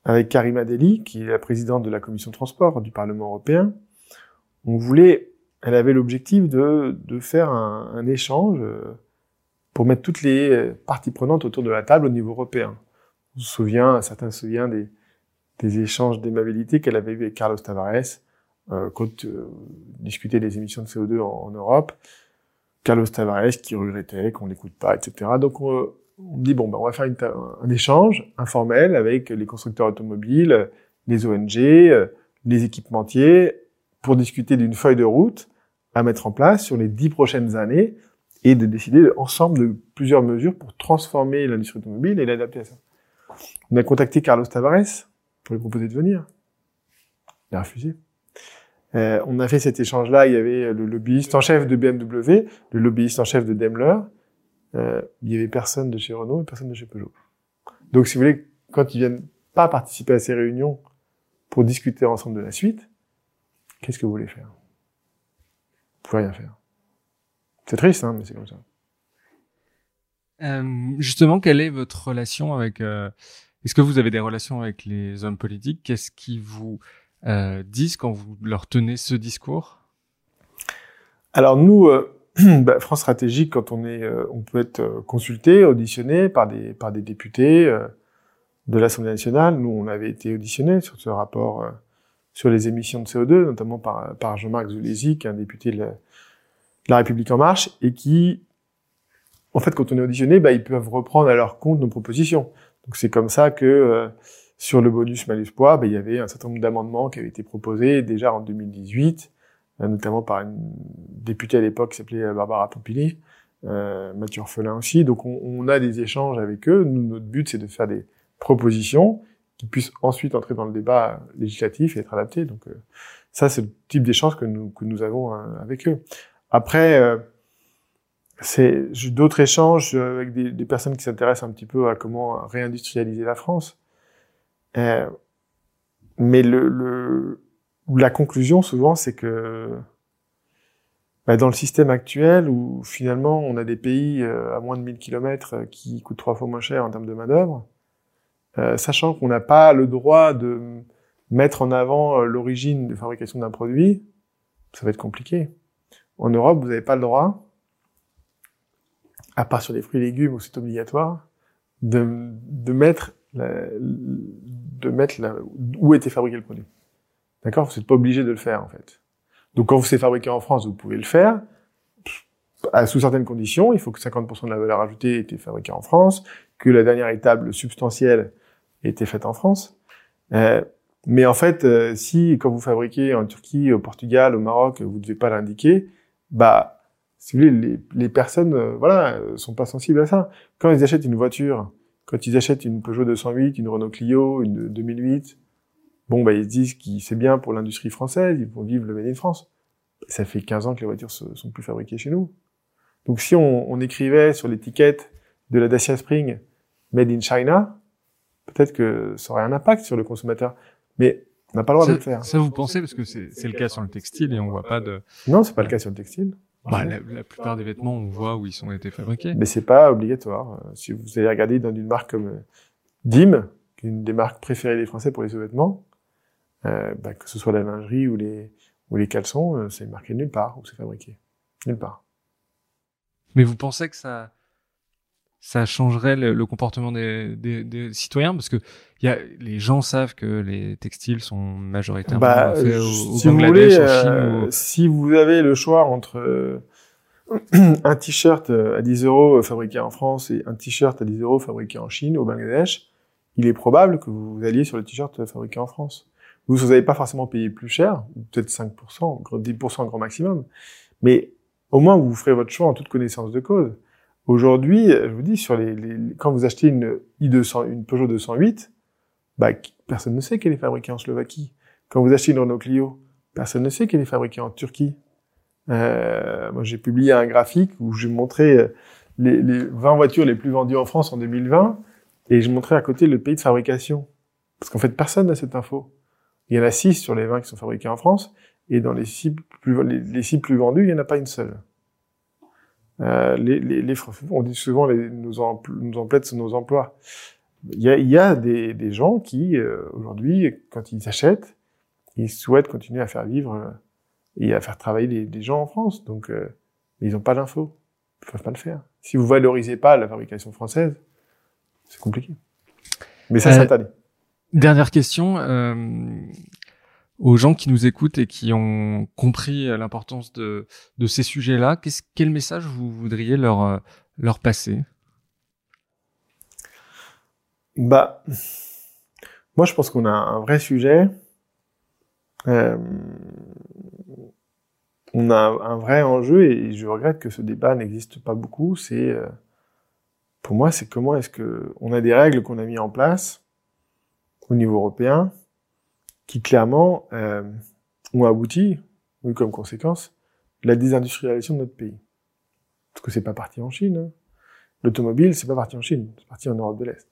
B: avec Karima Deli, qui est la présidente de la commission transport du Parlement européen. On voulait, elle avait l'objectif de de faire un, un échange euh, pour mettre toutes les parties prenantes autour de la table au niveau européen. On se souvient, certains se souviennent des des échanges d'aimabilité qu'elle avait eu avec Carlos Tavares euh, quand euh, discuter des émissions de CO2 en, Europe. Carlos Tavares qui regrettait qu'on l'écoute pas, etc. Donc on, on, dit bon ben on va faire un échange informel avec les constructeurs automobiles, les ONG, euh, les équipementiers pour discuter d'une feuille de route à mettre en place sur les dix prochaines années et de décider ensemble de plusieurs mesures pour transformer l'industrie automobile et l'adapter à ça. On a contacté Carlos Tavares pour lui proposer de venir. Il a refusé. Euh, on a fait cet échange-là. Il y avait le lobbyiste en chef de BMW, le lobbyiste en chef de Daimler. Euh, il y avait personne de chez Renault et personne de chez Peugeot. Donc, si vous voulez, quand ils viennent pas participer à ces réunions pour discuter ensemble de la suite, qu'est-ce que vous voulez faire? Vous pouvez rien faire. C'est triste, hein, mais c'est comme ça.
A: Euh, justement, quelle est votre relation avec euh, Est-ce que vous avez des relations avec les hommes politiques? Qu'est-ce qu'ils vous euh, disent quand vous leur tenez ce discours?
B: Alors nous, euh, [clears throat] bah, France Stratégique, quand on est, euh, on peut être consulté, auditionné par des par des députés de l'Assemblée nationale. Nous, on avait été auditionné sur ce rapport sur les émissions de CO2, notamment par par Jean-Marc Zulesi, qui est un député de la, de la République en marche et qui en fait, quand on est auditionné, bah, ils peuvent reprendre à leur compte nos propositions. Donc c'est comme ça que euh, sur le bonus malus poids, bah, il y avait un certain nombre d'amendements qui avaient été proposés déjà en 2018, euh, notamment par une députée à l'époque qui s'appelait euh, Barbara Pompili, euh, Mathieu Orphelin aussi. Donc on, on, a des échanges avec eux. Nous, notre but, c'est de faire des propositions qui puissent ensuite entrer dans le débat législatif et être adaptées. Donc ça, c'est le type d'échange que nous, que nous avons avec eux. Après c'est d'autres échanges avec des, des personnes qui s'intéressent un petit peu à comment réindustrialiser la France. Euh, mais le, le, la conclusion souvent, c'est que bah, dans le système actuel, où finalement on a des pays euh, à moins de 1000 km qui coûtent trois fois moins cher en termes de main d'œuvre, euh, sachant qu'on n'a pas le droit de mettre en avant euh, l'origine de fabrication d'un produit, ça va être compliqué. En Europe, vous n'avez pas le droit à part sur les fruits et légumes où c'est obligatoire, de, mettre, où était fabriqué le produit. D'accord? Vous n'êtes pas obligé de le faire en fait. Donc quand vous c'est fabriqué en France, vous pouvez le faire. sous certaines conditions, il faut que 50% de la valeur ajoutée ait été fabriquée en France, que la dernière étape substantielle été faite en France. Euh, mais en fait, euh, si quand vous fabriquez en Turquie, au Portugal, au Maroc, vous ne devez pas l'indiquer, bah si vous voulez, les, les personnes, euh, voilà, euh, sont pas sensibles à ça. Quand ils achètent une voiture, quand ils achètent une Peugeot 208, une Renault Clio, une 2008, bon, bah, ils se disent que c'est bien pour l'industrie française, ils vont vivre le Made in France. Ça fait 15 ans que les voitures se, sont plus fabriquées chez nous. Donc, si on, on écrivait sur l'étiquette de la Dacia Spring Made in China, peut-être que ça aurait un impact sur le consommateur. Mais on n'a pas le droit
A: ça,
B: de le faire.
A: Ça, vous pensez, parce que c'est le cas sur le textile et on voit pas de...
B: Non, c'est pas le cas sur le textile.
A: Bah, la, la, plupart des vêtements, on voit où ils ont été fabriqués.
B: Mais c'est pas obligatoire. Euh, si vous allez regarder dans une marque comme euh, Dim, qui est une des marques préférées des Français pour les sous-vêtements, euh, bah, que ce soit la lingerie ou les ou les caleçons, c'est marqué nulle part où c'est fabriqué. Nulle part.
A: Mais vous pensez que ça ça changerait le, le comportement des, des, des, citoyens? Parce que y a, les gens savent que les textiles sont majoritairement
B: bah,
A: faits au,
B: si
A: au Bangladesh,
B: vous voulez,
A: en Chine.
B: euh,
A: ou-
B: Si vous avez le choix entre euh, [clears throat] un t-shirt euh, à 10 euros fabriqué en France et un t-shirt à 10 euros fabriqué en Chine, au Bangladesh, il est probable que vous alliez sur le t-shirt fabriqué en France. Vous, vous n'allez pas forcément payer plus cher, peut-être 5%, gros- 10% grand maximum, mais au moins vous ferez votre choix en toute connaissance de cause. Aujourd'hui, je vous dis, sur les, les- quand vous achetez une i200, une Peugeot 208, bah, personne ne sait qu'elle est fabriquée en Slovaquie. Quand vous achetez une Renault Clio, personne ne sait qu'elle est fabriquée en Turquie. Euh, moi, j'ai publié un graphique où j'ai montré euh, les, les 20 voitures les plus vendues en France en 2020 et je montrais à côté le pays de fabrication. Parce qu'en fait, personne n'a cette info. Il y en a 6 sur les 20 qui sont fabriqués en France et dans les 6 plus, les, les six plus vendus, il n'y en a pas une seule. Euh, les, les, les, on dit souvent les, nos, empl nos emplettes sont nos emplois. Il y a, il y a des, des gens qui, euh, aujourd'hui, quand ils achètent, ils souhaitent continuer à faire vivre euh, et à faire travailler des, des gens en France. Donc, euh, ils n'ont pas l'info. Ils peuvent pas le faire. Si vous valorisez pas la fabrication française, c'est compliqué. Mais ça,
A: Euh,
B: c'est interdit.
A: Dernière question. Aux gens qui nous écoutent et qui ont compris euh, l'importance de, de ces sujets-là, qu'est-ce- quel message vous voudriez leur, euh, leur passer?
B: Bah, moi, je pense qu'on a un vrai sujet. Euh, on a un vrai enjeu et je regrette que ce débat n'existe pas beaucoup. C'est, euh, pour moi, c'est comment est-ce que on a des règles qu'on a mis en place au niveau européen qui clairement euh, ont abouti, eu comme conséquence, la désindustrialisation de notre pays. Parce que c'est pas parti en Chine. Hein. L'automobile, c'est pas parti en Chine, c'est parti en Europe de l'Est.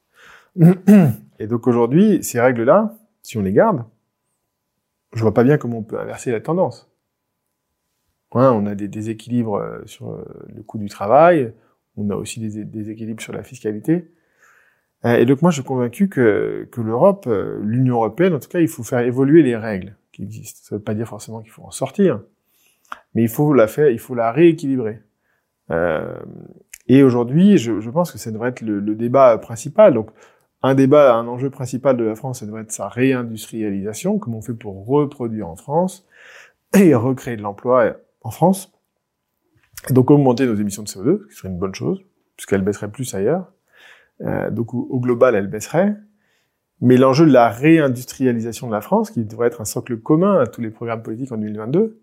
B: [clears throat] Et donc aujourd'hui, ces règles-là, si on les garde, je vois pas bien comment on peut inverser la tendance. on a des déséquilibres euh, sur euh, le coût du travail, on a aussi des déséquilibres sur la fiscalité. Euh, et donc moi, je suis convaincu que, que l'Europe, l'Union européenne, en tout cas, il faut faire évoluer les règles qui existent. Ça ne veut pas dire forcément qu'il faut en sortir, mais il faut la faire, il faut la rééquilibrer. Euh, et aujourd'hui, je, je, pense que ça devrait être le, le, débat principal. Donc, un débat, un enjeu principal de la France, ça devrait être sa réindustrialisation, comment on fait pour reproduire en France et recréer de l'emploi en France. Donc augmenter nos émissions de CO2, ce qui serait une bonne chose, puisqu'elles baisseraient plus ailleurs. Euh, donc au, global, elles baisseraient. Mais l'enjeu de la réindustrialisation de la France, qui devrait être un socle commun à tous les programmes politiques en 2022,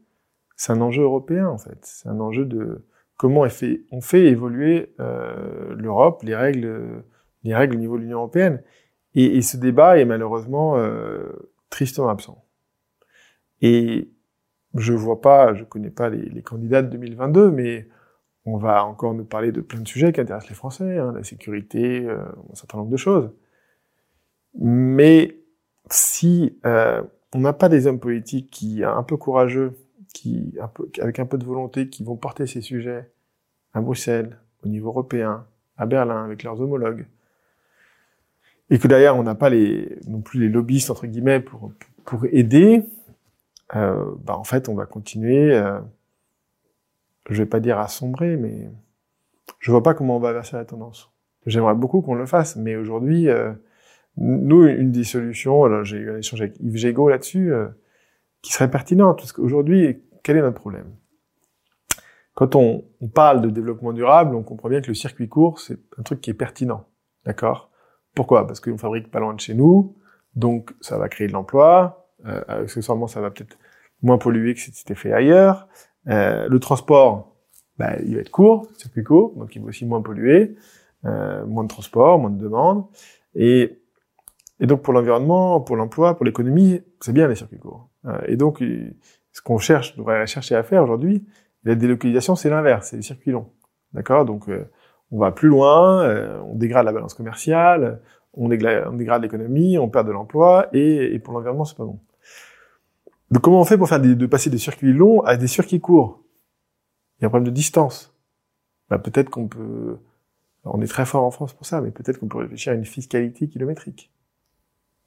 B: c'est un enjeu européen en fait. C'est un enjeu de comment on fait, on fait évoluer euh, l'Europe, les règles les règles au niveau de l'Union européenne. Et, et, ce débat est malheureusement euh, tristement absent. Et je vois pas, je connais pas les, les, candidats de 2022, mais on va encore nous parler de plein de sujets qui intéressent les Français, hein, la sécurité, euh, un certain nombre de choses. Mais si euh, on n'a pas des hommes politiques qui un peu courageux, qui un peu, avec un peu de volonté, qui vont porter ces sujets à Bruxelles, au niveau européen, à Berlin, avec leurs homologues, et que derrière on n'a pas les non plus les lobbyistes entre guillemets pour pour aider, euh, bah en fait on va continuer. Euh, je vais pas dire à sombrer, mais je vois pas comment on va verser la tendance. J'aimerais beaucoup qu'on le fasse, mais aujourd'hui, euh, nous une des solutions, j'ai eu un échange avec Yves Gégaud là-dessus, euh, qui serait pertinente, parce qu'aujourd'hui, quel est notre problème? Quand on, on parle de développement durable, on comprend bien que le circuit court, c'est un truc qui est pertinent, d'accord? Pourquoi? Parce qu'on fabrique pas loin de chez nous, donc ça va créer de l'emploi. Euh, accessoirement, ça va peut-être moins polluer que si c'était fait ailleurs. Euh, le transport, bah, il va être court, circuit court, donc il va aussi moins polluer, euh, moins de transport, moins de demande. Et, et donc pour l'environnement, pour l'emploi, pour l'économie, c'est bien les circuits courts. Euh, et donc ce qu'on cherche, devrait chercher à faire aujourd'hui, la délocalisation, c'est l'inverse, c'est les circuits longs. D'accord? Donc euh, on va plus loin, euh, on dégrade la balance commerciale, on dégrade, l'économie, on perd de l'emploi, et, pour l'environnement, c'est pas bon. Donc comment on fait pour faire de passer des circuits longs à des circuits courts? Il y a un problème de distance. Bah, peut-être qu'on peut... on est très fort en France pour ça, mais peut-être qu'on peut réfléchir à une fiscalité kilométrique.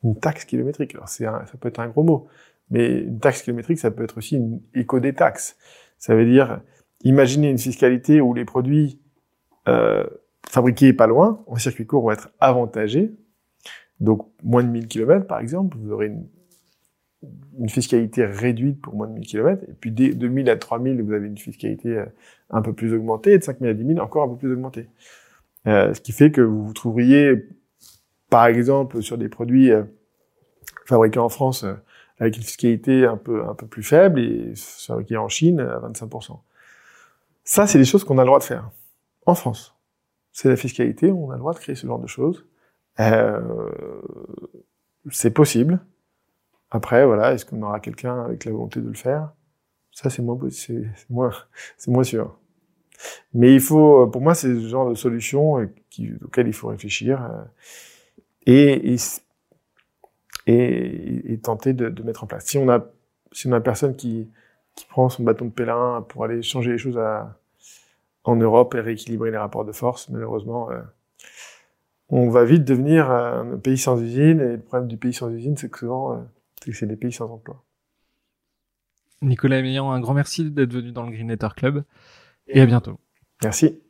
B: Une taxe kilométrique. Alors c'est ça peut être un gros mot, mais une taxe kilométrique, ça peut être aussi une éco des taxes. Ça veut dire, imaginer une fiscalité où les produits euh, fabriqués pas loin, en circuit court, vont être avantagés. Donc, moins de 1000 km, par exemple, vous aurez une, une fiscalité réduite pour moins de 1000 km. Et puis, de 2000 à 3000, vous avez une fiscalité euh, un peu plus augmentée. Et de 5000 à 10 000, encore un peu plus augmentée. Euh, ce qui fait que vous vous trouveriez, par exemple, sur des produits euh, fabriqués en France avec une fiscalité un peu, un peu plus faible et fabriqués en Chine à 25%. Ça, c'est des choses qu'on a le droit de faire en France. C'est la fiscalité, on a le droit de créer ce genre de choses. C'est possible. Après, voilà, est-ce qu'on aura quelqu'un avec la volonté de le faire? Ça, c'est moins, c'est moins, [laughs] c'est moins sûr. Mais il faut, pour moi, c'est ce genre de solution qui, auquel il faut réfléchir euh, et, et, et, tenter de, de, mettre en place. Si on a, si on a personne qui, qui prend son bâton de pèlerin pour aller changer les choses à, en Europe et rééquilibrer les rapports de force. Malheureusement, euh, on va vite devenir un pays sans usine. Et le problème du pays sans usine, c'est que souvent, euh, c'est des pays sans emploi.
A: Nicolas Meillan, un grand merci d'être venu dans le Green Letter Club. Et à bientôt.
B: Merci.